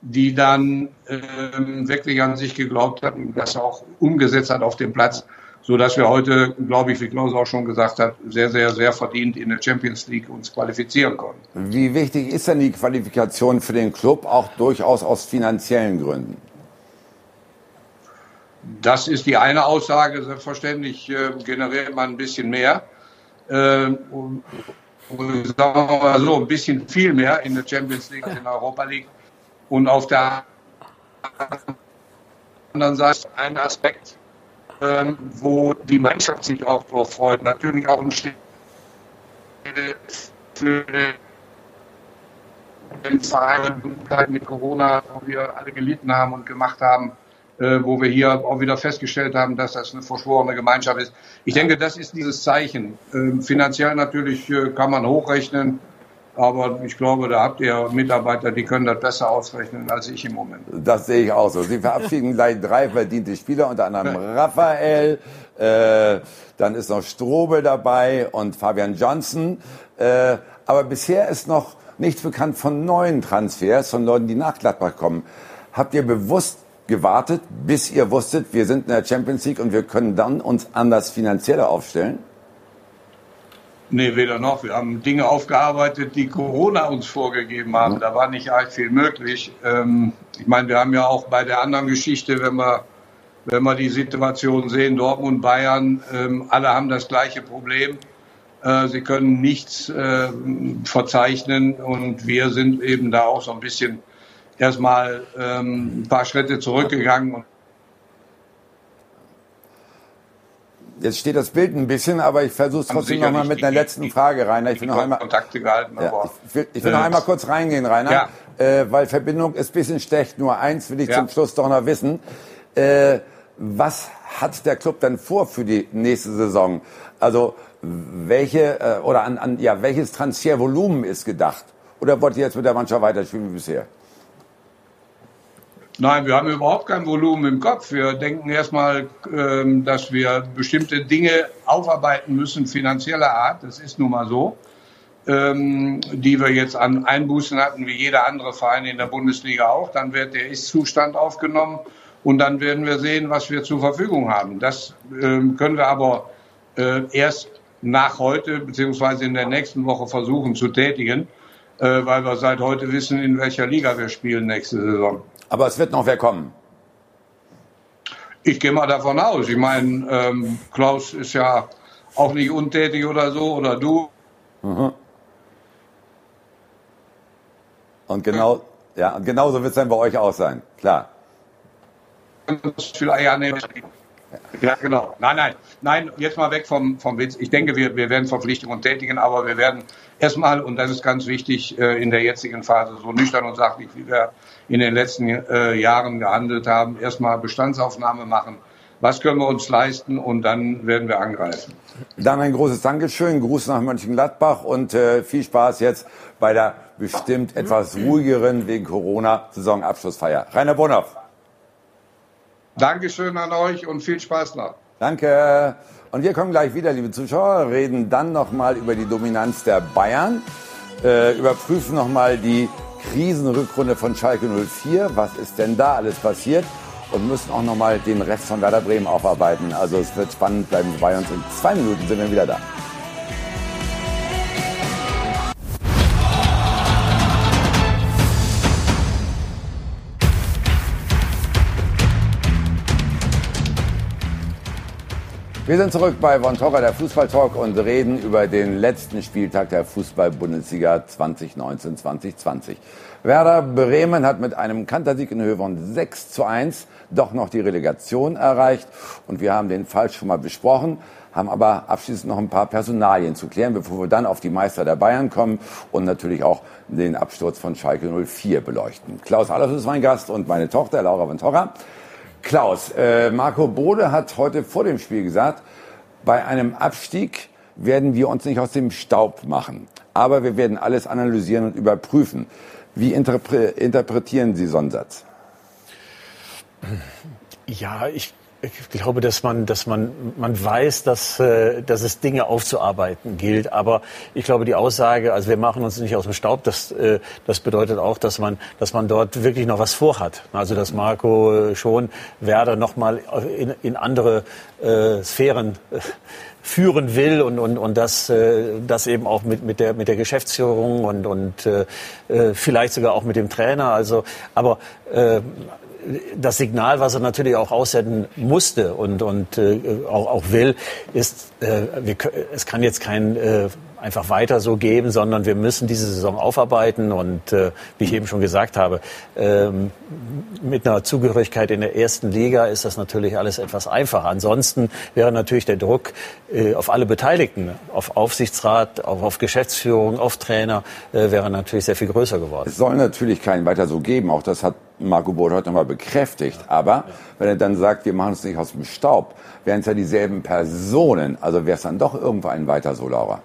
die dann ähm, wirklich an sich geglaubt hat und das auch umgesetzt hat auf dem Platz, so dass wir heute, glaube ich, wie Klaus auch schon gesagt hat, sehr, sehr, sehr verdient in der Champions League uns qualifizieren konnten. Wie wichtig ist denn die Qualifikation für den Club auch durchaus aus finanziellen Gründen? Das ist die eine Aussage. Selbstverständlich äh, generiert man ein bisschen mehr. Äh, und, und sagen wir mal so, ein bisschen viel mehr in der Champions League als in der Europa League. Und auf der anderen Seite ein Aspekt, ähm, wo die Mannschaft sich auch drauf freut. Natürlich auch ein Stelle für den Verein mit Corona, wo wir alle gelitten haben und gemacht haben, äh, wo wir hier auch wieder festgestellt haben, dass das eine verschworene Gemeinschaft ist. Ich denke, das ist dieses Zeichen. Ähm, finanziell natürlich äh, kann man hochrechnen. Aber ich glaube, da habt ihr Mitarbeiter, die können das besser ausrechnen als ich im Moment. Das sehe ich auch so. Sie verabschieden gleich drei verdiente Spieler, unter anderem Raphael, äh, dann ist noch Strobel dabei und Fabian Johnson. Äh, aber bisher ist noch nichts bekannt von neuen Transfers, von Leuten, die nach Gladbach kommen. Habt ihr bewusst gewartet, bis ihr wusstet, wir sind in der Champions League und wir können dann uns anders finanziell aufstellen? Nee, weder noch. Wir haben Dinge aufgearbeitet, die Corona uns vorgegeben haben. Da war nicht arg viel möglich. Ähm, ich meine, wir haben ja auch bei der anderen Geschichte, wenn wir, wenn wir die Situation sehen, Dortmund, Bayern, ähm, alle haben das gleiche Problem. Äh, sie können nichts äh, verzeichnen und wir sind eben da auch so ein bisschen erstmal ähm, ein paar Schritte zurückgegangen und Jetzt steht das Bild ein bisschen, aber ich versuche es trotzdem noch mal mit einer letzten Frage, Rainer. Ich will noch einmal, Kontakte gehalten, ja, ich will, ich will noch einmal kurz reingehen, Rainer, ja. äh, weil Verbindung ist ein bisschen schlecht. Nur eins will ich ja. zum Schluss doch noch wissen. Äh, was hat der Club denn vor für die nächste Saison? Also welche äh, oder an, an ja welches Transfervolumen ist gedacht? Oder wollt ihr jetzt mit der Mannschaft weiterspielen wie bisher? Nein, wir haben überhaupt kein Volumen im Kopf. Wir denken erstmal, ähm, dass wir bestimmte Dinge aufarbeiten müssen, finanzieller Art. Das ist nun mal so. Ähm, die wir jetzt an Einbußen hatten, wie jeder andere Verein in der Bundesliga auch. Dann wird der Ist-Zustand aufgenommen und dann werden wir sehen, was wir zur Verfügung haben. Das ähm, können wir aber äh, erst nach heute beziehungsweise in der nächsten Woche versuchen zu tätigen, äh, weil wir seit heute wissen, in welcher Liga wir spielen nächste Saison. Aber es wird noch wer kommen. Ich gehe mal davon aus. Ich meine, ähm, Klaus ist ja auch nicht untätig oder so, oder du. Mhm. Und genau, ja, und genauso wird es dann bei euch auch sein, klar. Ja, genau. Nein, nein, nein, jetzt mal weg vom, vom Witz. Ich denke, wir, wir werden Verpflichtungen tätigen, aber wir werden erstmal, und das ist ganz wichtig, äh, in der jetzigen Phase so nüchtern und sachlich, wie wir in den letzten äh, Jahren gehandelt haben, erstmal Bestandsaufnahme machen. Was können wir uns leisten und dann werden wir angreifen. Dann ein großes Dankeschön, Gruß nach Mönchengladbach und äh, viel Spaß jetzt bei der bestimmt etwas ruhigeren wegen Corona Saisonabschlussfeier. Rainer Bonhoff. Dankeschön an euch und viel Spaß noch. Danke. Und wir kommen gleich wieder, liebe Zuschauer, reden dann nochmal über die Dominanz der Bayern, äh, überprüfen nochmal die Krisenrückrunde von Schalke 04. Was ist denn da alles passiert? Und müssen auch nochmal den Rest von Werder Bremen aufarbeiten. Also es wird spannend, bleiben bei uns. In zwei Minuten sind wir wieder da. Wir sind zurück bei Von Torra, der Fußballtalk, und reden über den letzten Spieltag der Fußball-Bundesliga 2019-2020. Werder Bremen hat mit einem Kantersieg in Höhe von 6 zu 1 doch noch die Relegation erreicht. Und wir haben den Fall schon mal besprochen, haben aber abschließend noch ein paar Personalien zu klären, bevor wir dann auf die Meister der Bayern kommen und natürlich auch den Absturz von Schalke 04 beleuchten. Klaus Allers ist mein Gast und meine Tochter Laura Von Torra. Klaus, äh, Marco Bode hat heute vor dem Spiel gesagt, bei einem Abstieg werden wir uns nicht aus dem Staub machen. Aber wir werden alles analysieren und überprüfen. Wie interpre interpretieren Sie so einen Satz? Ja, ich ich glaube, dass man, dass man, man weiß, dass, äh, dass es Dinge aufzuarbeiten gilt. Aber ich glaube, die Aussage, also wir machen uns nicht aus dem Staub, das, äh, das bedeutet auch, dass man, dass man dort wirklich noch was vorhat. Also, dass Marco äh, schon Werder noch mal in, in andere äh, Sphären führen will und, und, und das, das eben auch mit, mit, der, mit der Geschäftsführung und, und äh vielleicht sogar auch mit dem Trainer. Also, aber äh, das Signal, was er natürlich auch aussenden musste und, und äh, auch, auch will, ist, äh, wir, es kann jetzt kein äh, einfach weiter so geben, sondern wir müssen diese Saison aufarbeiten. Und äh, wie ich eben schon gesagt habe, ähm, mit einer Zugehörigkeit in der ersten Liga ist das natürlich alles etwas einfacher. Ansonsten wäre natürlich der Druck äh, auf alle Beteiligten, auf Aufsichtsrat, auf, auf Geschäftsführung, auf Trainer, äh, wäre natürlich sehr viel größer geworden. Es soll natürlich keinen weiter so geben. Auch das hat Marco Both heute nochmal bekräftigt. Aber wenn er dann sagt, wir machen es nicht aus dem Staub, wären es ja dieselben Personen. Also wäre es dann doch irgendwo ein weiter so, Laura.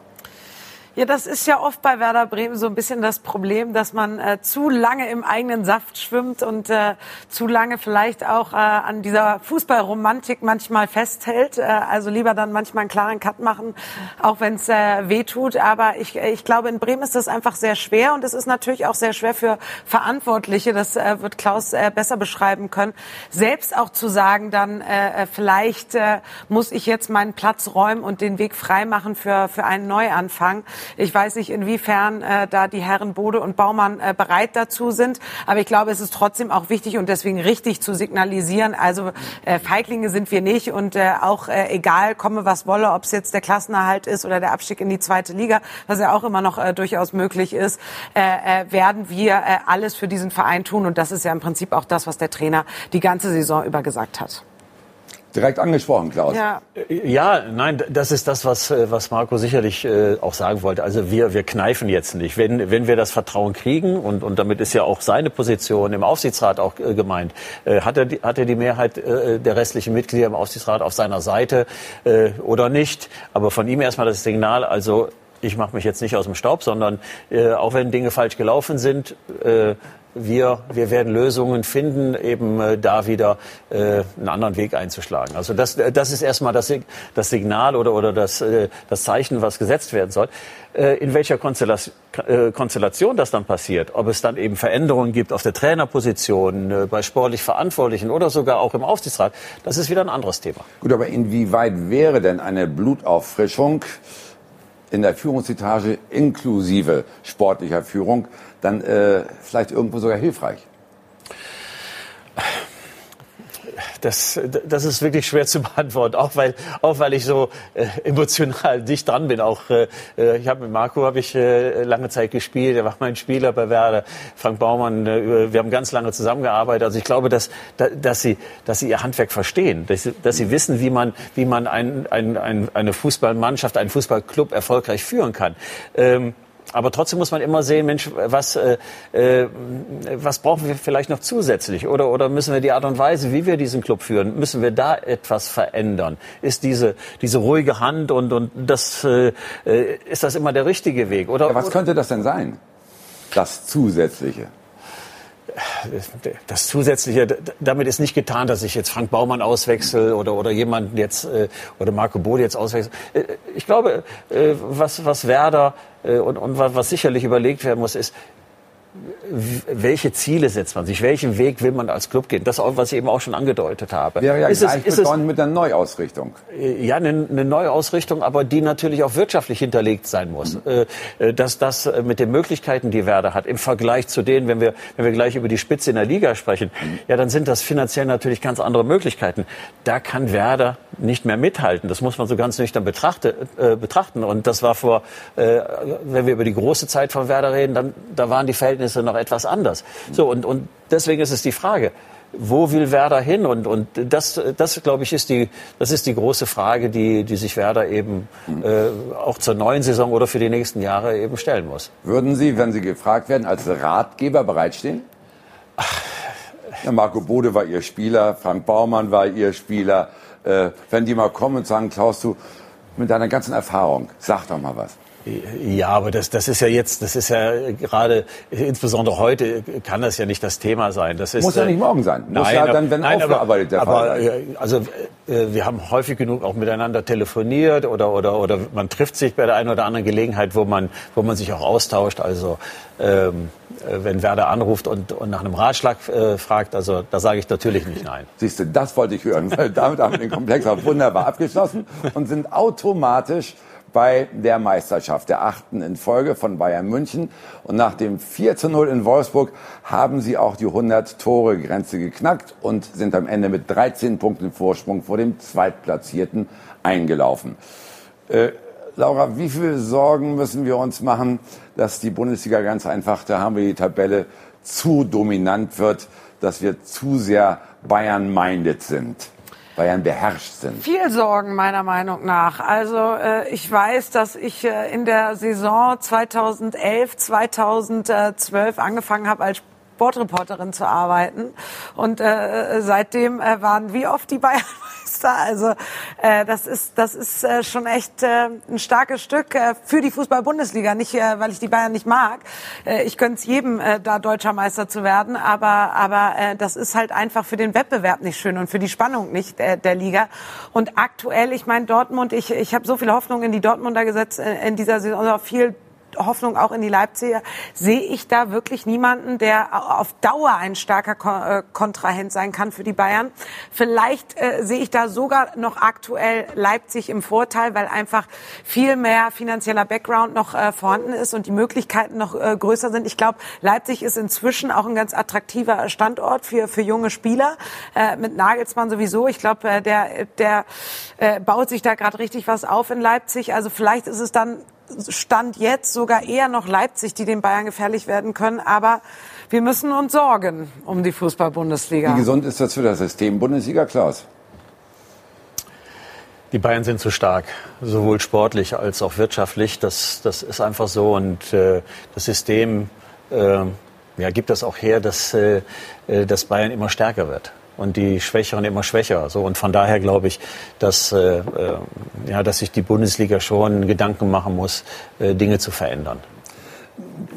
Ja, das ist ja oft bei Werder Bremen so ein bisschen das Problem, dass man äh, zu lange im eigenen Saft schwimmt und äh, zu lange vielleicht auch äh, an dieser Fußballromantik manchmal festhält. Äh, also lieber dann manchmal einen klaren Cut machen, auch wenn es äh, weh tut. Aber ich, ich glaube, in Bremen ist das einfach sehr schwer und es ist natürlich auch sehr schwer für Verantwortliche, das äh, wird Klaus besser beschreiben können, selbst auch zu sagen, dann vielleicht muss ich jetzt meinen Platz räumen und den Weg freimachen für, für einen Neuanfang. Ich weiß nicht, inwiefern äh, da die Herren Bode und Baumann äh, bereit dazu sind. Aber ich glaube, es ist trotzdem auch wichtig und deswegen richtig zu signalisieren. Also äh, Feiglinge sind wir nicht und äh, auch äh, egal, komme was wolle, ob es jetzt der Klassenerhalt ist oder der Abstieg in die zweite Liga, was ja auch immer noch äh, durchaus möglich ist, äh, äh, werden wir äh, alles für diesen Verein tun. Und das ist ja im Prinzip auch das, was der Trainer die ganze Saison über gesagt hat. Direkt angesprochen, Klaus. Ja, ja nein, das ist das, was, äh, was Marco sicherlich äh, auch sagen wollte. Also wir, wir kneifen jetzt nicht. Wenn, wenn wir das Vertrauen kriegen, und, und damit ist ja auch seine Position im Aufsichtsrat auch äh, gemeint, äh, hat, er die, hat er die Mehrheit äh, der restlichen Mitglieder im Aufsichtsrat auf seiner Seite äh, oder nicht. Aber von ihm erstmal das Signal, also ich mache mich jetzt nicht aus dem Staub, sondern äh, auch wenn Dinge falsch gelaufen sind, äh, wir, wir werden Lösungen finden, eben äh, da wieder äh, einen anderen Weg einzuschlagen. Also das, äh, das ist erstmal das, das Signal oder, oder das, äh, das Zeichen, was gesetzt werden soll. Äh, in welcher Konstellation, äh, Konstellation das dann passiert, ob es dann eben Veränderungen gibt auf der Trainerposition, äh, bei sportlich Verantwortlichen oder sogar auch im Aufsichtsrat, das ist wieder ein anderes Thema. Gut, aber inwieweit wäre denn eine Blutauffrischung in der Führungsetage inklusive sportlicher Führung dann äh, vielleicht irgendwo sogar hilfreich? Das, das ist wirklich schwer zu beantworten, auch weil, auch weil ich so äh, emotional dicht dran bin. Auch äh, äh ich habe mit Marco habe ich äh, lange Zeit gespielt. Er war mein Spieler bei Werder. Frank Baumann. Äh, wir haben ganz lange zusammengearbeitet. Also ich glaube, dass, dass sie, dass sie ihr Handwerk verstehen, dass sie, dass sie wissen, wie man, wie man ein, ein, ein, eine Fußballmannschaft, einen Fußballclub erfolgreich führen kann. Ähm, aber trotzdem muss man immer sehen, Mensch, was, äh, äh, was brauchen wir vielleicht noch zusätzlich? Oder, oder müssen wir die Art und Weise, wie wir diesen Club führen, müssen wir da etwas verändern? Ist diese, diese ruhige Hand und, und das, äh, äh ist das immer der richtige Weg? Oder, ja, was könnte das denn sein? Das Zusätzliche? das Zusätzliche, damit ist nicht getan, dass ich jetzt Frank Baumann auswechsel oder, oder jemanden jetzt, äh, oder Marco Bode jetzt auswechsel. Äh, ich glaube, was, was Werder und, und was sicherlich überlegt werden muss, ist, welche Ziele setzt man sich? Welchen Weg will man als Club gehen? Das, auch, was ich eben auch schon angedeutet habe. Wäre ja ist gleich es, es, mit einer Neuausrichtung. ja, eine, eine Neuausrichtung, aber die natürlich auch wirtschaftlich hinterlegt sein muss. Mhm. Äh, dass das äh, mit den Möglichkeiten, die Werder hat, im Vergleich zu denen, wenn wir, wenn wir gleich über die Spitze in der Liga sprechen, mhm. ja, dann sind das finanziell natürlich ganz andere Möglichkeiten. Da kann Werder nicht mehr mithalten. Das muss man so ganz nüchtern betrachte, äh, betrachten. Und das war vor, äh, wenn wir über die große Zeit von Werder reden, dann da waren die Verhältnisse noch etwas anders. So und, und deswegen ist es die Frage. Wo will Werder hin? Und, und das, das glaube ich, ist die, das ist die große Frage, die, die sich Werder eben äh, auch zur neuen Saison oder für die nächsten Jahre eben stellen muss. Würden Sie, wenn Sie gefragt werden, als Ratgeber bereitstehen? Ja, Marco Bode war Ihr Spieler, Frank Baumann war Ihr Spieler. Äh, wenn die mal kommen und sagen, Klaus, du mit deiner ganzen Erfahrung, sag doch mal was. Ja, aber das, das ist ja jetzt, das ist ja gerade, insbesondere heute kann das ja nicht das Thema sein. Das ist, Muss ja nicht morgen sein. Muss nein, ja dann, wenn nein, aufgearbeitet der aber, Fall sein. Also äh, wir haben häufig genug auch miteinander telefoniert oder, oder, oder man trifft sich bei der einen oder anderen Gelegenheit, wo man, wo man sich auch austauscht. Also ähm, äh, wenn Werder anruft und, und nach einem Ratschlag äh, fragt, also da sage ich natürlich nicht nein. Siehst du, das wollte ich hören, weil damit haben wir den Komplex auch wunderbar abgeschlossen und sind automatisch bei der Meisterschaft, der achten in Folge von Bayern München. Und nach dem 4 zu 0 in Wolfsburg haben sie auch die 100-Tore-Grenze geknackt und sind am Ende mit 13 Punkten Vorsprung vor dem Zweitplatzierten eingelaufen. Äh, Laura, wie viel Sorgen müssen wir uns machen, dass die Bundesliga ganz einfach, da haben wir die Tabelle, zu dominant wird, dass wir zu sehr Bayern-minded sind? Bayern beherrscht sind? Viel Sorgen meiner Meinung nach. Also äh, ich weiß, dass ich äh, in der Saison 2011, 2012 angefangen habe als Sportreporterin zu arbeiten und äh, seitdem äh, waren wie oft die Bayern Meister. Also äh, das ist das ist äh, schon echt äh, ein starkes Stück äh, für die Fußball-Bundesliga. Nicht, äh, weil ich die Bayern nicht mag. Äh, ich gönne es jedem, äh, da deutscher Meister zu werden. Aber aber äh, das ist halt einfach für den Wettbewerb nicht schön und für die Spannung nicht äh, der Liga. Und aktuell, ich meine Dortmund, ich ich habe so viele Hoffnung in die Dortmunder gesetzt äh, in dieser Saison, also viel Hoffnung auch in die Leipziger, sehe ich da wirklich niemanden, der auf Dauer ein starker äh, Kontrahent sein kann für die Bayern. Vielleicht äh, sehe ich da sogar noch aktuell Leipzig im Vorteil, weil einfach viel mehr finanzieller Background noch äh, vorhanden ist und die Möglichkeiten noch äh, größer sind. Ich glaube, Leipzig ist inzwischen auch ein ganz attraktiver Standort für, für junge Spieler. Äh, mit Nagelsmann sowieso. Ich glaube, der, der baut sich da gerade richtig was auf in Leipzig. Also vielleicht ist es dann Stand jetzt sogar eher noch Leipzig, die den Bayern gefährlich werden können. Aber wir müssen uns sorgen um die Fußball-Bundesliga. Wie gesund ist das für das System Bundesliga, Klaus? Die Bayern sind zu stark, sowohl sportlich als auch wirtschaftlich. Das, das ist einfach so. Und äh, das System äh, ja, gibt das auch her, dass, äh, äh dass Bayern immer stärker wird und die Schwächeren immer schwächer. So und von daher glaube ich, dass äh, äh, ja, dass sich die Bundesliga schon Gedanken machen muss, äh, Dinge zu verändern.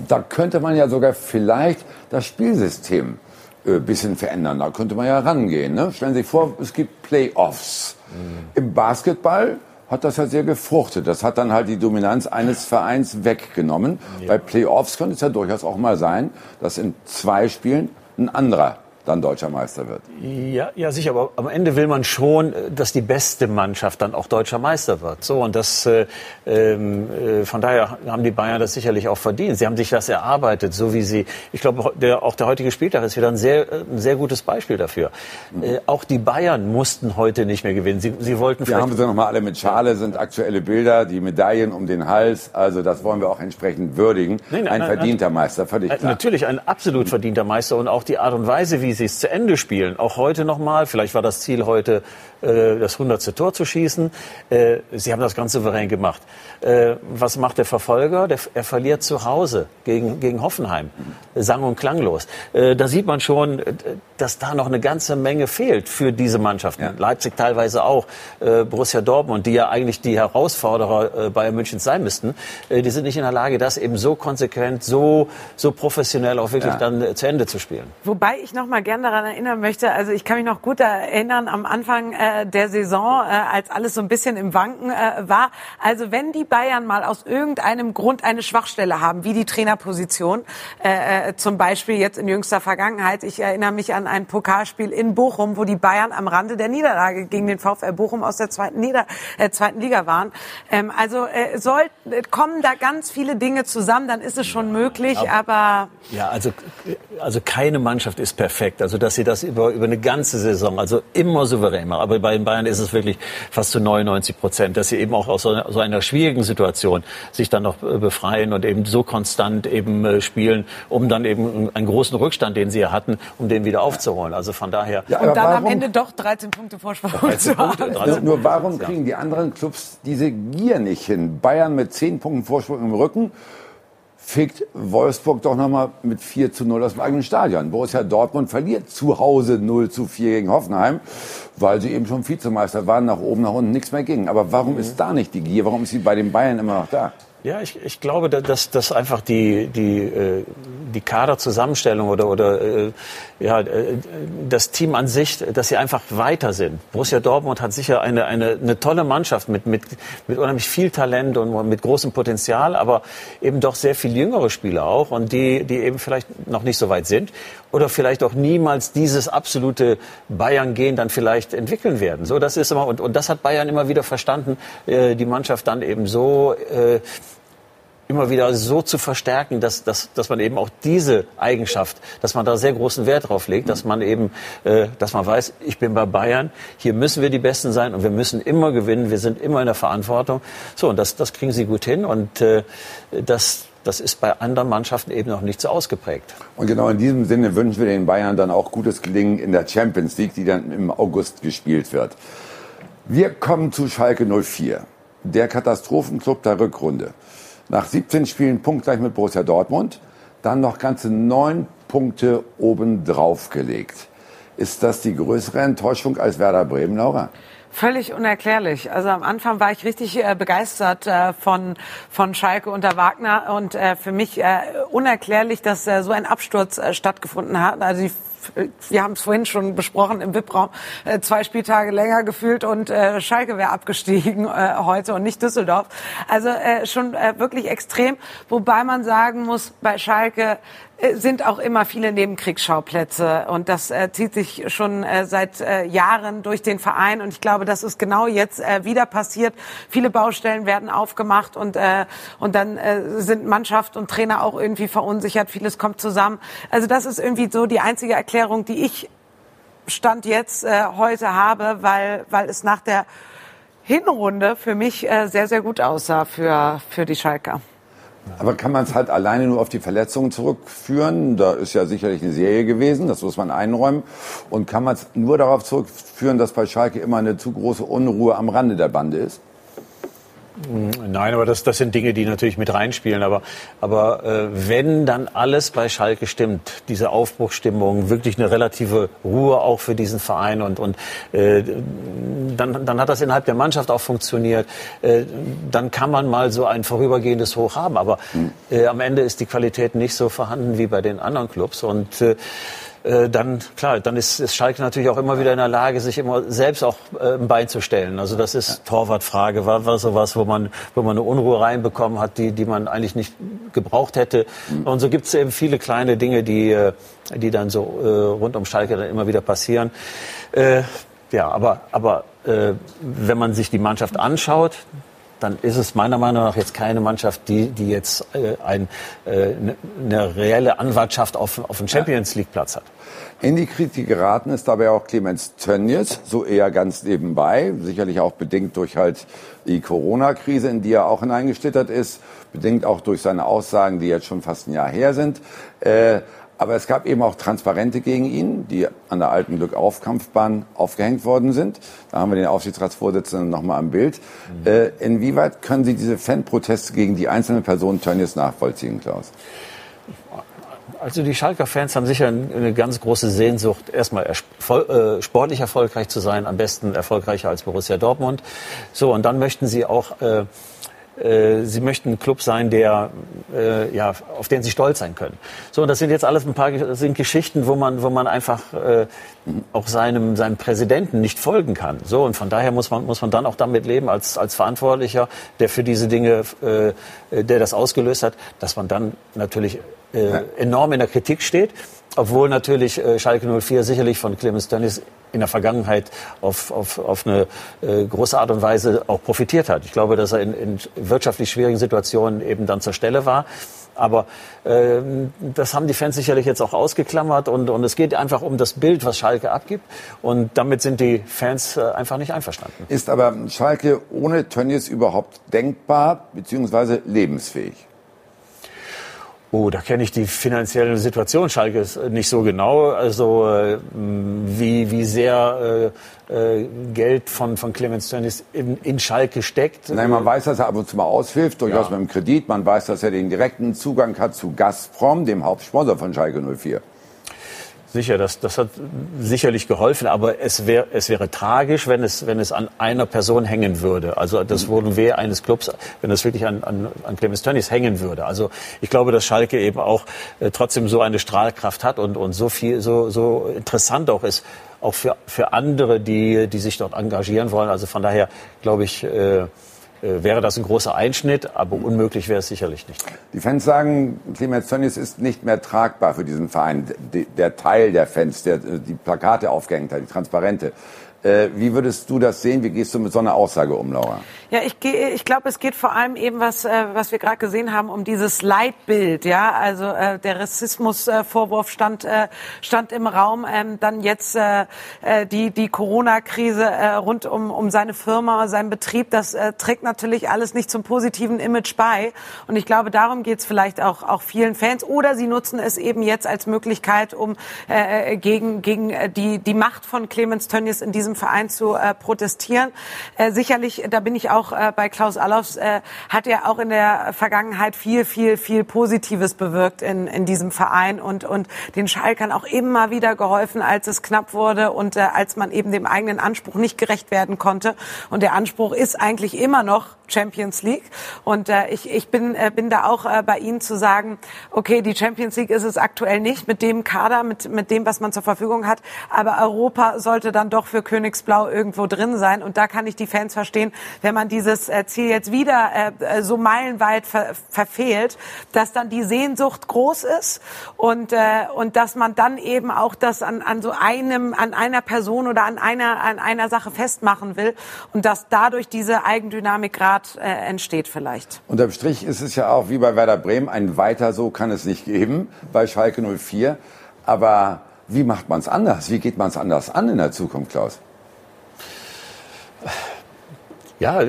Da könnte man ja sogar vielleicht das Spielsystem ein äh, bisschen verändern. Da könnte man ja rangehen. Ne? Stellen Sie sich vor, es gibt Playoffs. Mhm. Im Basketball hat das ja sehr gefruchtet. Das hat dann halt die Dominanz eines Vereins weggenommen. Ja. Bei Playoffs könnte es ja durchaus auch mal sein, dass in zwei Spielen ein anderer dann deutscher Meister wird. Ja, ja, sicher, aber am Ende will man schon, dass die beste Mannschaft dann auch deutscher Meister wird. So und das äh, ähm, äh, von daher haben die Bayern das sicherlich auch verdient. Sie haben sich das erarbeitet, so wie sie. Ich glaube, der, auch der heutige Spieltag ist wieder ein sehr, ein sehr gutes Beispiel dafür. Mhm. Äh, auch die Bayern mussten heute nicht mehr gewinnen. Sie, sie wollten. Wir haben sie noch mal alle mit Schale, sind aktuelle Bilder, die Medaillen um den Hals. Also das wollen wir auch entsprechend würdigen. Nein, nein, ein verdienter nein, Meister, völlig klar. Natürlich ein absolut verdienter Meister und auch die Art und Weise, wie sie es zu Ende spielen, auch heute nochmal, vielleicht war das Ziel heute, äh, das 100. Tor zu schießen, äh, sie haben das ganz souverän gemacht. Äh, was macht der Verfolger? Der, er verliert zu Hause gegen, gegen Hoffenheim, sang- und klanglos. Da sieht man schon, dass da noch eine ganze Menge fehlt für diese Mannschaften. Ja. Leipzig teilweise auch, Borussia Dortmund, die ja eigentlich die Herausforderer Bayern München sein müssten, die sind nicht in der Lage, das eben so konsequent, so, so professionell auch wirklich ja. dann zu Ende zu spielen. Wobei ich noch mal gerne daran erinnern möchte, also ich kann mich noch gut erinnern am Anfang äh, der Saison, äh, als alles so ein bisschen im Wanken äh, war. Also wenn die Bayern mal aus irgendeinem Grund eine Schwachstelle haben, wie die Trainerposition, äh, äh, zum Beispiel jetzt in jüngster Vergangenheit, ich erinnere mich an ein Pokalspiel in Bochum, wo die Bayern am Rande der Niederlage gegen den VfL Bochum aus der zweiten, Nieder äh, zweiten Liga waren. Ähm, also äh, soll, kommen da ganz viele Dinge zusammen, dann ist es schon möglich, aber... Ja, also, also keine Mannschaft ist perfekt. Also dass sie das über, über eine ganze Saison, also immer souverän machen. Aber bei den Bayern ist es wirklich fast zu 99 Prozent, dass sie eben auch aus so einer, so einer schwierigen Situation sich dann noch äh, befreien und eben so konstant eben äh, spielen, um dann eben einen großen Rückstand, den sie ja hatten, um den wieder aufzuholen. Also von daher. Ja, und dann warum, am Ende doch 13 Punkte Vorsprung 13 Punkte, 13 nur, nur warum kriegen die anderen Clubs diese Gier nicht hin? Bayern mit 10 Punkten Vorsprung im Rücken fegt Wolfsburg doch nochmal mit 4 zu 0 aus dem eigenen Stadion. Borussia Dortmund verliert zu Hause 0 zu 4 gegen Hoffenheim, weil sie eben schon Vizemeister waren, nach oben, nach unten nichts mehr ging. Aber warum ist da nicht die Gier? Warum ist sie bei den Bayern immer noch da? Ja, ich, ich glaube, dass, dass einfach die, die, äh, die Kaderzusammenstellung oder, oder äh, ja, äh, das Team an sich, dass sie einfach weiter sind. Borussia Dortmund hat sicher eine, eine, eine tolle Mannschaft mit, mit, mit unheimlich viel Talent und mit großem Potenzial, aber eben doch sehr viel jüngere Spieler auch und die, die eben vielleicht noch nicht so weit sind oder vielleicht auch niemals dieses absolute Bayern-Gehen dann vielleicht entwickeln werden. So, das ist immer, und, und das hat Bayern immer wieder verstanden, äh, die Mannschaft dann eben so äh, immer wieder so zu verstärken, dass, dass, dass man eben auch diese Eigenschaft, dass man da sehr großen Wert drauf legt, dass man eben, äh, dass man weiß, ich bin bei Bayern, hier müssen wir die Besten sein und wir müssen immer gewinnen, wir sind immer in der Verantwortung. So, und das, das kriegen sie gut hin und äh, das, das ist bei anderen Mannschaften eben noch nicht so ausgeprägt. Und genau in diesem Sinne wünschen wir den Bayern dann auch gutes Gelingen in der Champions League, die dann im August gespielt wird. Wir kommen zu Schalke 04, der Katastrophenclub der Rückrunde. Nach 17 Spielen punktgleich mit Borussia Dortmund, dann noch ganze neun Punkte obendrauf gelegt. Ist das die größere Enttäuschung als Werder Bremen, Laura? Völlig unerklärlich. Also am Anfang war ich richtig äh, begeistert äh, von, von Schalke unter Wagner und äh, für mich äh, unerklärlich, dass äh, so ein Absturz äh, stattgefunden hat. Also wir haben es vorhin schon besprochen im VIP-Raum, zwei Spieltage länger gefühlt und Schalke wäre abgestiegen heute und nicht Düsseldorf. Also schon wirklich extrem, wobei man sagen muss, bei Schalke sind auch immer viele Nebenkriegsschauplätze und das äh, zieht sich schon äh, seit äh, Jahren durch den Verein und ich glaube, das ist genau jetzt äh, wieder passiert. Viele Baustellen werden aufgemacht und äh, und dann äh, sind Mannschaft und Trainer auch irgendwie verunsichert. Vieles kommt zusammen. Also das ist irgendwie so die einzige Erklärung, die ich Stand jetzt äh, heute habe, weil weil es nach der Hinrunde für mich äh, sehr sehr gut aussah für für die Schalker. Aber kann man es halt alleine nur auf die Verletzungen zurückführen? Da ist ja sicherlich eine Serie gewesen, das muss man einräumen. Und kann man es nur darauf zurückführen, dass bei Schalke immer eine zu große Unruhe am Rande der Bande ist? Nein, aber das, das sind Dinge, die natürlich mit reinspielen. Aber, aber äh, wenn dann alles bei Schalke stimmt, diese Aufbruchstimmung, wirklich eine relative Ruhe auch für diesen Verein und, und äh, dann, dann hat das innerhalb der Mannschaft auch funktioniert. Äh, dann kann man mal so ein vorübergehendes Hoch haben. Aber äh, am Ende ist die Qualität nicht so vorhanden wie bei den anderen Clubs. Und äh, äh, dann klar, dann ist, ist Schalke natürlich auch immer wieder in der Lage, sich immer selbst auch äh, ein Bein zu stellen. Also das ist ja. Torwartfrage, war, war sowas, wo man, wo man eine Unruhe reinbekommen hat, die, die man eigentlich nicht gebraucht hätte. Mhm. Und so gibt es eben viele kleine Dinge, die, äh, die dann so äh, rund um Schalke dann immer wieder passieren. Äh, ja, aber, aber äh, wenn man sich die Mannschaft anschaut, dann ist es meiner Meinung nach jetzt keine Mannschaft, die, die jetzt äh, ein, äh, eine reelle Anwartschaft auf, auf einen Champions League Platz hat. In die Kritik geraten ist dabei auch Clemens Tönnies, so eher ganz nebenbei, sicherlich auch bedingt durch halt die Corona-Krise, in die er auch hineingeschlittert ist, bedingt auch durch seine Aussagen, die jetzt schon fast ein Jahr her sind. Äh, aber es gab eben auch Transparente gegen ihn, die an der alten Glück-Aufkampfbahn aufgehängt worden sind. Da haben wir den Aufsichtsratsvorsitzenden nochmal am Bild. Mhm. Äh, inwieweit können Sie diese Fanproteste gegen die einzelnen Personen Tönnies nachvollziehen, Klaus? Also die Schalker Fans haben sicher eine ganz große Sehnsucht, erstmal äh, sportlich erfolgreich zu sein, am besten erfolgreicher als Borussia Dortmund. So, und dann möchten sie auch äh, äh, sie möchten ein Club sein, der, äh, ja, auf den sie stolz sein können. So, und das sind jetzt alles ein paar das sind Geschichten, wo man, wo man einfach äh, auch seinem, seinem Präsidenten nicht folgen kann. So, und von daher muss man, muss man dann auch damit leben, als, als Verantwortlicher, der für diese Dinge, äh, der das ausgelöst hat, dass man dann natürlich äh, enorm in der Kritik steht. Obwohl natürlich äh, Schalke 04 sicherlich von Clemens Tönnies in der Vergangenheit auf, auf, auf eine äh, große Art und Weise auch profitiert hat. Ich glaube, dass er in, in wirtschaftlich schwierigen Situationen eben dann zur Stelle war. Aber äh, das haben die Fans sicherlich jetzt auch ausgeklammert und, und es geht einfach um das Bild, was Schalke abgibt. Und damit sind die Fans äh, einfach nicht einverstanden. Ist aber Schalke ohne Tönnies überhaupt denkbar bzw. lebensfähig? Oh, da kenne ich die finanzielle Situation Schalke nicht so genau. Also äh, wie, wie sehr äh, äh, Geld von, von Clemens Tönnies in, in Schalke steckt. Nein, man weiß, dass er ab und zu mal aushilft, durchaus ja. mit dem Kredit. Man weiß, dass er den direkten Zugang hat zu Gazprom, dem Hauptsponsor von Schalke 04. Sicher, das, das hat sicherlich geholfen, aber es, wär, es wäre tragisch, wenn es, wenn es an einer Person hängen würde. Also das wurde weh eines Clubs, wenn es wirklich an, an, an Clemens Tönnies hängen würde. Also ich glaube, dass Schalke eben auch äh, trotzdem so eine Strahlkraft hat und, und so viel, so, so interessant auch ist, auch für, für andere, die, die sich dort engagieren wollen. Also von daher glaube ich, äh, wäre das ein großer Einschnitt, aber unmöglich wäre es sicherlich nicht. Die Fans sagen, Clemens Tönnies ist nicht mehr tragbar für diesen Verein. Der Teil der Fans, der die Plakate aufgehängt hat, die Transparente. Äh, wie würdest du das sehen? Wie gehst du mit so einer Aussage um, Laura? Ja, ich, gehe, ich glaube, es geht vor allem eben, was, äh, was wir gerade gesehen haben, um dieses Leitbild. Ja, also äh, der Rassismusvorwurf stand, äh, stand im Raum. Ähm, dann jetzt äh, äh, die, die Corona-Krise äh, rund um, um seine Firma, seinen Betrieb. Das äh, trägt natürlich alles nicht zum positiven Image bei. Und ich glaube, darum geht es vielleicht auch, auch vielen Fans. Oder sie nutzen es eben jetzt als Möglichkeit, um äh, gegen, gegen die, die Macht von Clemens Tönnies in diesem diesem Verein zu äh, protestieren. Äh, sicherlich, da bin ich auch äh, bei Klaus Allofs, äh, hat er auch in der Vergangenheit viel, viel, viel Positives bewirkt in, in diesem Verein und, und den Schalkern auch immer wieder geholfen, als es knapp wurde und äh, als man eben dem eigenen Anspruch nicht gerecht werden konnte. Und der Anspruch ist eigentlich immer noch Champions League. Und äh, ich, ich bin, bin da auch bei Ihnen zu sagen, okay, die Champions League ist es aktuell nicht mit dem Kader, mit, mit dem, was man zur Verfügung hat. Aber Europa sollte dann doch für Königsblau irgendwo drin sein. Und da kann ich die Fans verstehen, wenn man dieses äh, Ziel jetzt wieder äh, so meilenweit ver verfehlt, dass dann die Sehnsucht groß ist und, äh, und dass man dann eben auch das an, an so einem, an einer Person oder an einer, an einer Sache festmachen will und dass dadurch diese Eigendynamik gerade äh, entsteht vielleicht. Unterm Strich ist es ja auch wie bei Werder Bremen, ein weiter so kann es nicht geben bei Schalke 04. Aber wie macht man es anders? Wie geht man es anders an in der Zukunft, Klaus? Ja,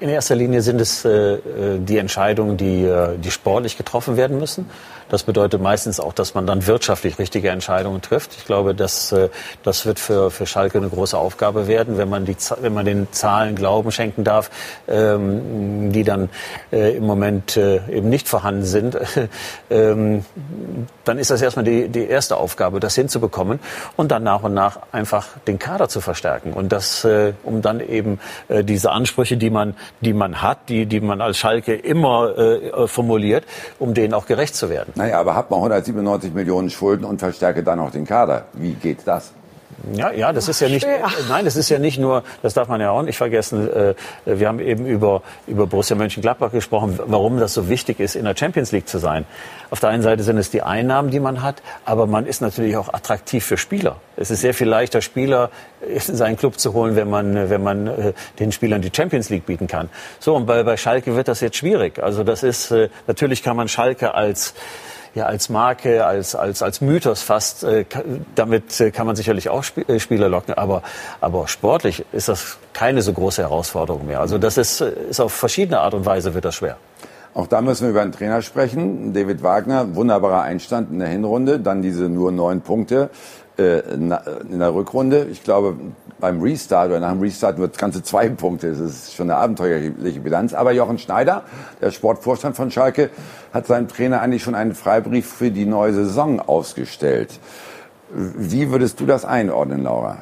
in erster Linie sind es äh, äh die Entscheidungen, die, äh, die sportlich getroffen werden müssen. Das bedeutet meistens auch, dass man dann wirtschaftlich richtige Entscheidungen trifft. Ich glaube, dass, äh, das wird für, für Schalke eine große Aufgabe werden, wenn man, die, wenn man den Zahlen Glauben schenken darf, ähm, die dann äh, im Moment äh, eben nicht vorhanden sind. ähm, dann ist das erstmal die, die erste Aufgabe, das hinzubekommen und dann nach und nach einfach den Kader zu verstärken. Und das, äh, um dann eben äh, diese Ansprüche, die man, die man hat, die, die man als Schalke immer äh, formuliert, um denen auch gerecht zu werden. Naja, aber hat man 197 Millionen Schulden und verstärke dann auch den Kader. Wie geht das? Ja, ja, das ist ja nicht, nein, das ist ja nicht nur, das darf man ja auch nicht vergessen. Äh, wir haben eben über, über Borussia Mönchengladbach gesprochen, warum das so wichtig ist, in der Champions League zu sein. Auf der einen Seite sind es die Einnahmen, die man hat, aber man ist natürlich auch attraktiv für Spieler. Es ist sehr viel leichter, Spieler in seinen Club zu holen, wenn man, wenn man äh, den Spielern die Champions League bieten kann. So, und bei, bei Schalke wird das jetzt schwierig. Also das ist, äh, natürlich kann man Schalke als, ja, als Marke, als, als, als Mythos fast, äh, damit äh, kann man sicherlich auch äh, Spieler locken, aber, aber sportlich ist das keine so große Herausforderung mehr. Also das ist, ist auf verschiedene Art und Weise wird das schwer. Auch da müssen wir über einen Trainer sprechen. David Wagner, wunderbarer Einstand in der Hinrunde, dann diese nur neun Punkte in der Rückrunde. Ich glaube, beim Restart oder nach dem Restart nur ganze zwei Punkte. Das ist schon eine abenteuerliche Bilanz. Aber Jochen Schneider, der Sportvorstand von Schalke, hat seinem Trainer eigentlich schon einen Freibrief für die neue Saison ausgestellt. Wie würdest du das einordnen, Laura?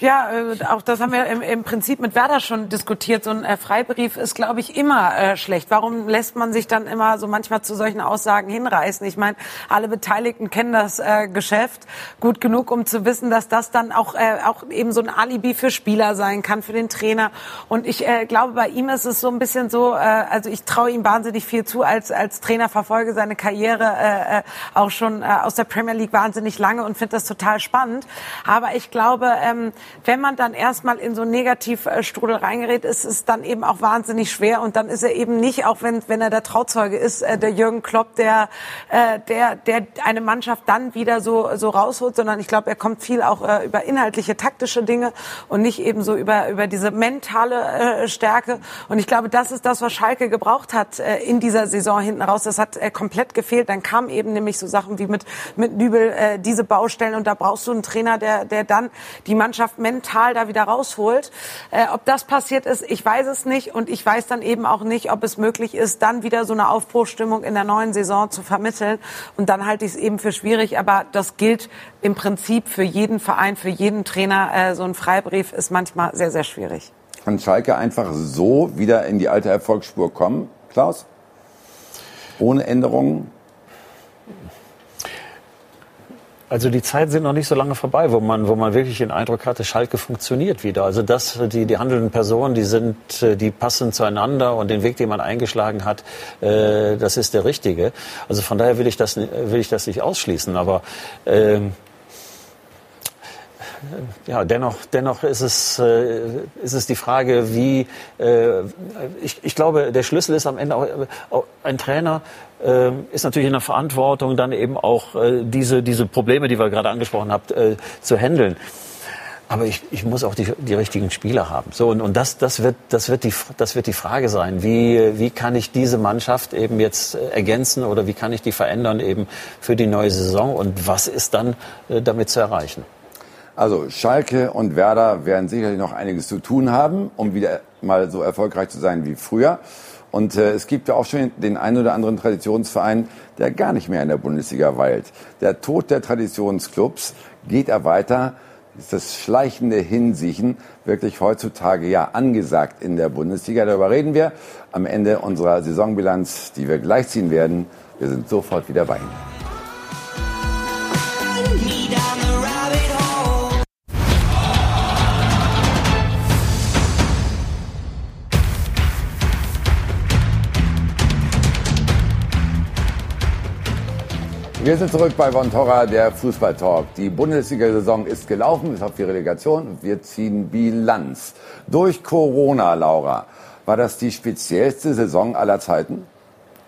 Ja, äh, auch das haben wir im, Prinzip mit Werder schon diskutiert. So ein äh, Freibrief ist, glaube ich, immer äh, schlecht. Warum lässt man sich dann immer so manchmal zu solchen Aussagen hinreißen? Ich meine, alle Beteiligten kennen das Geschäft gut genug, um zu wissen, dass das dann auch, auch eben so ein Alibi für Spieler sein kann, für den Trainer. Und ich glaube, bei ihm ist es so ein bisschen so, also ich traue ihm wahnsinnig viel zu als, als Trainer, verfolge seine Karriere auch schon aus der Premier League wahnsinnig lange und finde das total spannend. Aber ich glaube, ähm, wenn man dann erstmal in so einen Negativstrudel reingerät, ist es dann eben auch wahnsinnig schwer. Und dann ist er eben nicht, auch wenn, wenn er der Trauzeuge ist, äh, der Jürgen Klopp, der, äh, der, der eine Mannschaft dann wieder so, so rausholt, sondern ich glaube, er kommt viel auch äh, über inhaltliche, taktische Dinge und nicht eben so über, über diese mentale äh, Stärke. Und ich glaube, das ist das, was Schalke gebraucht hat äh, in dieser Saison hinten raus. Das hat äh, komplett gefehlt. Dann kamen eben nämlich so Sachen wie mit, mit Nübel äh, diese Baustellen. Und da brauchst du einen Trainer, der, der dann die Mannschaft mental da wieder rausholt. Äh, ob das passiert ist, ich weiß es nicht. Und ich weiß dann eben auch nicht, ob es möglich ist, dann wieder so eine Aufbruchstimmung in der neuen Saison zu vermitteln. Und dann halte ich es eben für schwierig. Aber das gilt im Prinzip für jeden Verein, für jeden Trainer. Äh, so ein Freibrief ist manchmal sehr, sehr schwierig. Kann Schalke einfach so wieder in die alte Erfolgsspur kommen, Klaus? Ohne Änderungen? Also die Zeiten sind noch nicht so lange vorbei, wo man, wo man wirklich den Eindruck hatte, Schalke funktioniert wieder. Also das, die, die handelnden Personen, die sind, die passen zueinander und den Weg, den man eingeschlagen hat, äh, das ist der richtige. Also von daher will ich das, will ich das nicht ausschließen. Aber äh, ja, dennoch, dennoch ist es, äh, ist es die Frage, wie, äh, ich, ich glaube, der Schlüssel ist am Ende auch, auch ein Trainer, äh, ist natürlich in der Verantwortung, dann eben auch äh, diese, diese Probleme, die wir gerade angesprochen habt, äh, zu handeln. Aber ich, ich muss auch die, die richtigen Spieler haben. So, und, und das, das, wird, das, wird die, das wird die Frage sein. Wie, wie kann ich diese Mannschaft eben jetzt ergänzen oder wie kann ich die verändern eben für die neue Saison? Und was ist dann äh, damit zu erreichen? Also Schalke und Werder werden sicherlich noch einiges zu tun haben, um wieder mal so erfolgreich zu sein wie früher. Und äh, es gibt ja auch schon den einen oder anderen Traditionsverein, der gar nicht mehr in der Bundesliga weilt. Der Tod der Traditionsclubs geht er weiter. Ist das schleichende Hinsiechen wirklich heutzutage ja angesagt in der Bundesliga? Darüber reden wir am Ende unserer Saisonbilanz, die wir gleich ziehen werden. Wir sind sofort wieder bei Ihnen. Wir sind zurück bei Von Torra, der Fußballtalk. Die Bundesliga-Saison ist gelaufen, bis auf die Relegation. Wir ziehen Bilanz. Durch Corona, Laura, war das die speziellste Saison aller Zeiten?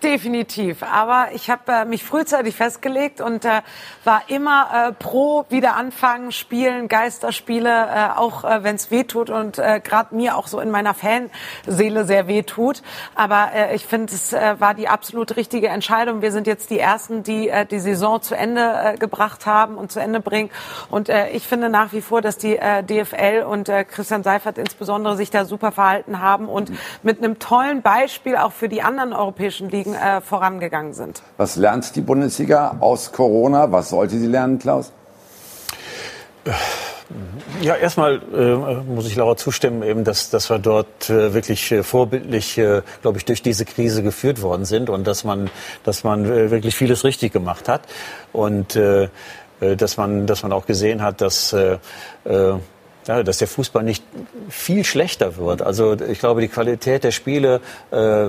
Definitiv. Aber ich habe äh, mich frühzeitig festgelegt und äh, war immer äh, pro wieder anfangen, spielen, Geisterspiele, äh, auch äh, wenn es weh tut und äh, gerade mir auch so in meiner Fanseele sehr weh tut. Aber äh, ich finde, es äh, war die absolut richtige Entscheidung. Wir sind jetzt die Ersten, die äh, die Saison zu Ende äh, gebracht haben und zu Ende bringen. Und äh, ich finde nach wie vor, dass die äh, DFL und äh, Christian Seifert insbesondere sich da super verhalten haben und mit einem tollen Beispiel auch für die anderen europäischen Ligen äh, vorangegangen sind. Was lernt die Bundesliga aus Corona? Was sollte sie lernen, Klaus? Ja, erstmal äh, muss ich Laura zustimmen, eben, dass, dass wir dort äh, wirklich äh, vorbildlich, äh, glaube ich, durch diese Krise geführt worden sind und dass man, dass man äh, wirklich vieles richtig gemacht hat und äh, äh dass man, dass man auch gesehen hat, dass äh, äh, ja, dass der Fußball nicht viel schlechter wird. Also ich glaube, die Qualität der Spiele, äh,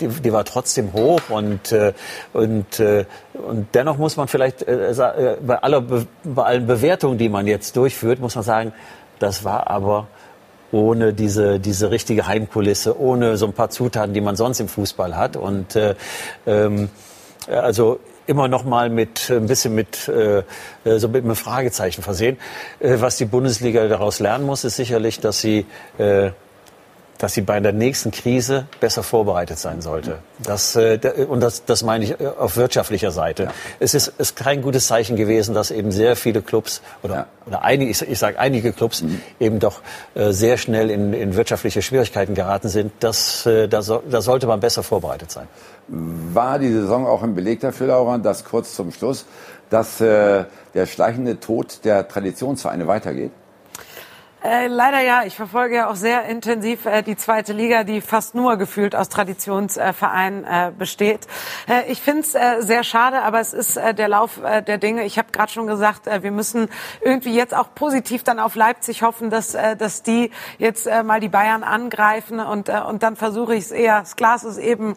die, die war trotzdem hoch und, äh, und, äh, und dennoch muss man vielleicht äh, äh bei, aller Be bei allen Bewertungen, die man jetzt durchführt, muss man sagen, das war aber ohne diese, diese richtige Heimkulisse, ohne so ein paar Zutaten, die man sonst im Fußball hat. Und äh, ähm, also immer noch mal mit ein bisschen mit äh, so mit einem Fragezeichen versehen. Äh, was die Bundesliga daraus lernen muss, ist sicherlich, dass sie äh, dass sie bei der nächsten Krise besser vorbereitet sein sollte. Das, äh, und das, das meine ich äh, auf wirtschaftlicher Seite. Ja. Es ist, ist kein gutes Zeichen gewesen, dass eben sehr viele Clubs oder, ja. oder einige, ich, ich sage einige Clubs mhm. eben doch äh, sehr schnell in, in wirtschaftliche Schwierigkeiten geraten sind. Das, äh, da, so, da sollte man besser vorbereitet sein. War die Saison auch ein Beleg dafür, Laura, dass kurz zum Schluss, dass äh, der schleichende Tod der Traditionsvereine weitergeht? Äh, leider ja. Ich verfolge ja auch sehr intensiv äh, die zweite Liga, die fast nur gefühlt aus Traditionsvereinen äh, besteht. Äh, ich finde es äh, sehr schade, aber es ist der Lauf der Dinge. Ich habe gerade schon gesagt, wir müssen irgendwie jetzt auch positiv dann auf Leipzig hoffen, dass, dass die jetzt mal die Bayern angreifen und, und dann versuche ich es eher. Das Glas ist eben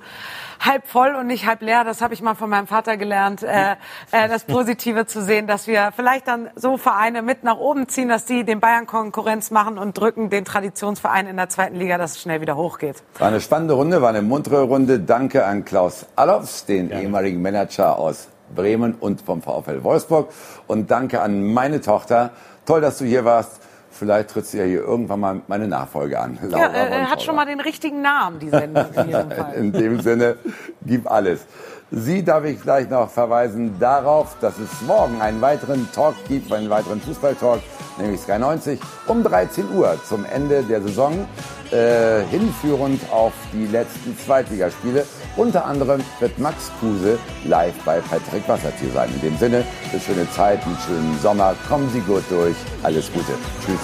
halb voll und nicht halb leer. Das habe ich mal von meinem Vater gelernt, äh, äh, das Positive zu sehen, dass wir vielleicht dann so Vereine mit nach oben ziehen, dass die den Bayern Konkurrenz machen und drücken den Traditionsverein in der zweiten Liga, dass es schnell wieder hochgeht. War eine spannende Runde, war eine muntere Runde. Danke an Klaus Allofs, den ja. ehemaligen Manager aus Bremen und vom VfL Wolfsburg. Und danke an meine Tochter. Toll, dass du hier warst. Vielleicht tritt ja hier irgendwann mal meine Nachfolge an. Laura ja, er hat schon mal den richtigen Namen, die Sendung in in dem Sinne, gib alles. Sie darf ich gleich noch verweisen darauf, dass es morgen einen weiteren Talk gibt, einen weiteren Fußballtalk, nämlich Sky 90 um 13 Uhr zum Ende der Saison, äh, hinführend auf die letzten Zweitligaspiele. Unter anderem wird Max Kruse live bei Patrick Wassertier sein. In dem Sinne, eine schöne Zeit, einen schönen Sommer, kommen Sie gut durch, alles Gute. Tschüss.